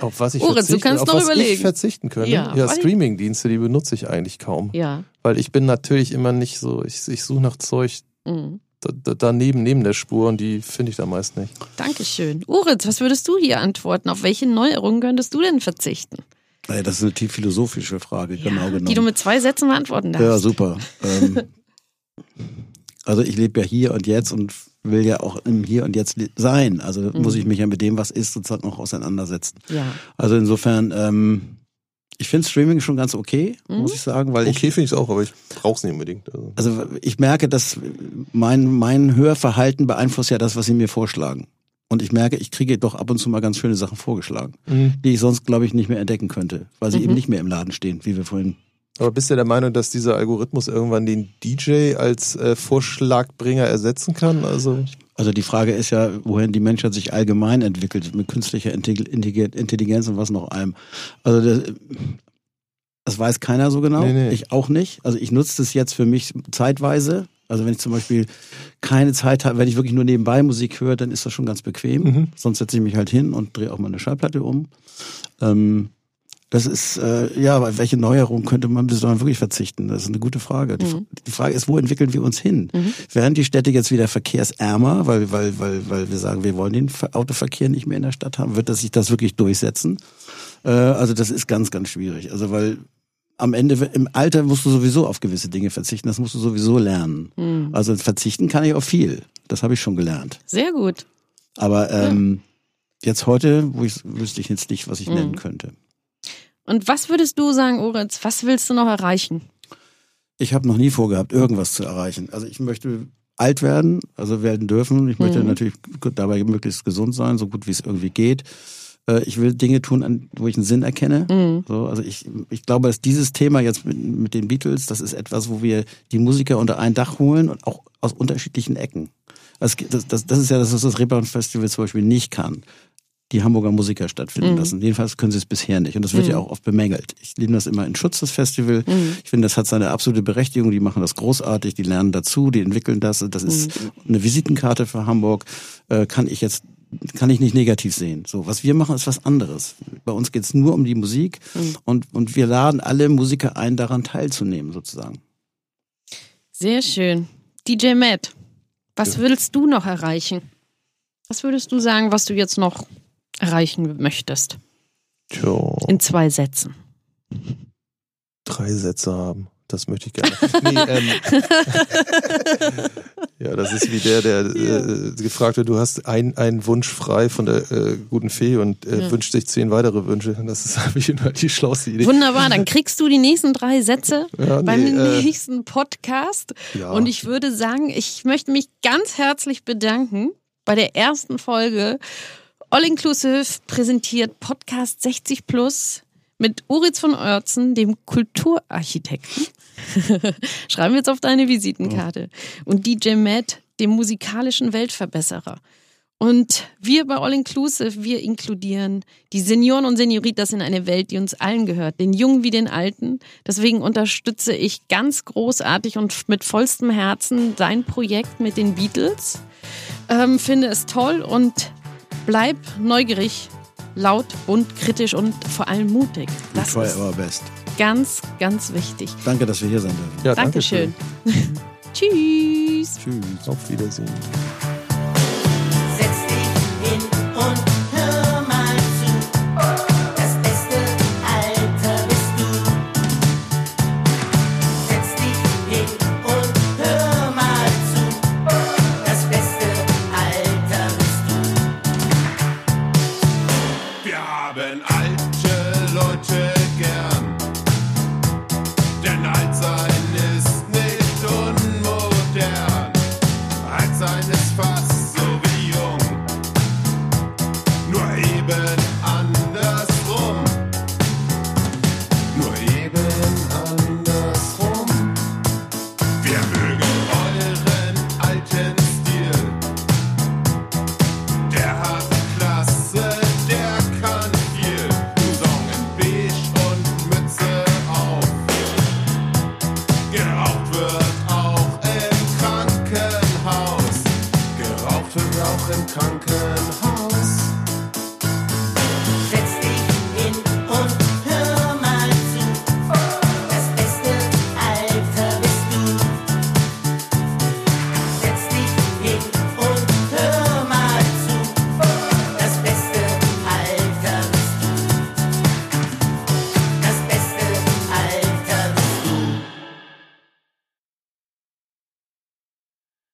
Auf was ich verzichten, kannst auf noch was überlegen. ich verzichten könnte. Ja, Ja, Streaming-Dienste, die benutze ich eigentlich kaum. Ja. Weil ich bin natürlich immer nicht so, ich, ich suche nach Zeug Mhm. da, da, daneben, neben der Spur und die finde ich da meist nicht. Dankeschön. Uritz, was würdest du hier antworten? Auf welche Neuerungen könntest du denn verzichten? Naja, das ist eine tief philosophische Frage, genau genommen. Die du mit zwei Sätzen beantworten darfst. Ja, super. Ähm, also ich lebe ja hier und jetzt und will ja auch im Hier und Jetzt sein. Also Mhm. muss ich mich ja mit dem, was ist, sozusagen noch auseinandersetzen. Ja. Also insofern, ähm, ich finde Streaming schon ganz okay, Mhm. muss ich sagen, weil ich Okay, finde ich es auch, aber ich brauche es nicht unbedingt. Also. also ich merke, dass mein, mein Hörverhalten beeinflusst ja das, was sie mir vorschlagen. Und ich merke, ich kriege doch ab und zu mal ganz schöne Sachen vorgeschlagen, Mhm. die ich sonst, glaube ich, nicht mehr entdecken könnte, weil sie Mhm. eben nicht mehr im Laden stehen, wie wir vorhin. Aber bist du der Meinung, dass dieser Algorithmus irgendwann den DJ als äh, Vorschlagbringer ersetzen kann? Also Also die Frage ist ja, wohin die Menschheit sich allgemein entwickelt, mit künstlicher Intelli- Intelli- Intelligenz und was noch allem. Also das, das weiß keiner so genau, Nee, nee. ich auch nicht. Also ich nutze das jetzt für mich zeitweise. Also wenn ich zum Beispiel keine Zeit habe, wenn ich wirklich nur nebenbei Musik höre, dann ist das schon ganz bequem. Mhm. Sonst setze ich mich halt hin und drehe auch mal eine Schallplatte um. Ähm, das ist, äh, ja, aber welche Neuerung könnte man bis dahin wirklich verzichten? Das ist eine gute Frage. Die, Mhm. die Frage ist, wo entwickeln wir uns hin? Werden die Städte jetzt wieder verkehrsärmer, weil, weil, weil, weil wir sagen, wir wollen den Ver- Autoverkehr nicht mehr in der Stadt haben? Wird das sich das wirklich durchsetzen? Äh, also das ist ganz, ganz schwierig. Also weil am Ende im Alter musst du sowieso auf gewisse Dinge verzichten. Das musst du sowieso lernen. Mhm. Also verzichten kann ich auf viel. Das habe ich schon gelernt. Sehr gut. Aber ähm, jetzt heute, wo ich wüsste ich jetzt nicht, was ich Mhm. nennen könnte. Und was würdest du sagen, Uritz? Was willst du noch erreichen? Ich habe noch nie vorgehabt, irgendwas zu erreichen. Also ich möchte alt werden, also werden dürfen. Ich möchte Mhm. natürlich dabei möglichst gesund sein, so gut wie es irgendwie geht. Äh, Ich will Dinge tun, wo ich einen Sinn erkenne. Mhm. So, also ich, ich glaube, dass dieses Thema jetzt mit, mit den Beatles, das ist etwas, wo wir die Musiker unter ein Dach holen und auch aus unterschiedlichen Ecken. Das, das, das, das ist ja das, was das Reeperbahn Festival zum Beispiel nicht kann. Die Hamburger Musiker stattfinden Mhm. lassen. Jedenfalls können sie es bisher nicht. Und das wird Mhm. ja auch oft bemängelt. Ich nehme das immer in Schutz, das Festival. Mhm. Ich finde, das hat seine absolute Berechtigung. Die machen das großartig, die lernen dazu, die entwickeln das. Das ist eine Visitenkarte für Hamburg. Äh, kann ich jetzt kann ich nicht negativ sehen. So, was wir machen, ist was anderes. Bei uns geht's nur um die Musik und, und wir laden alle Musiker ein, daran teilzunehmen, sozusagen. Sehr schön. DJ Matt, was willst du noch erreichen? Was würdest du sagen, was du jetzt noch erreichen möchtest? Tja, In zwei Sätzen. drei Sätze haben. Das möchte ich gerne. Nee, ähm, ja, das ist wie der, der äh, gefragt wird, du hast ein- einen Wunsch frei von der äh, guten Fee und äh, Ja. wünscht sich zehn weitere Wünsche. Das ist habe ich immer die schlauste Idee. Wunderbar, dann kriegst du die nächsten drei Sätze Ja, nee, beim äh, nächsten Podcast. Ja. Und ich würde sagen, ich möchte mich ganz herzlich bedanken bei der ersten Folge All Inclusive präsentiert Podcast 60 Plus mit Uritz von Oertzen, dem Kulturarchitekten. Schreiben wir jetzt auf deine Visitenkarte. Und DJ Matt, dem musikalischen Weltverbesserer. Und wir bei All Inclusive, wir inkludieren die Senioren und Senioritas in eine Welt, die uns allen gehört, den Jungen wie den Alten. Deswegen unterstütze ich ganz großartig und mit vollstem Herzen sein Projekt mit den Beatles. Ähm, finde es toll und bleib neugierig, laut, bunt, kritisch und vor allem mutig. Das try ist our best. Ganz, ganz wichtig. Danke, dass wir hier sein dürfen. Ja, Dankeschön. Dankeschön. Tschüss. Tschüss. Auf Wiedersehen.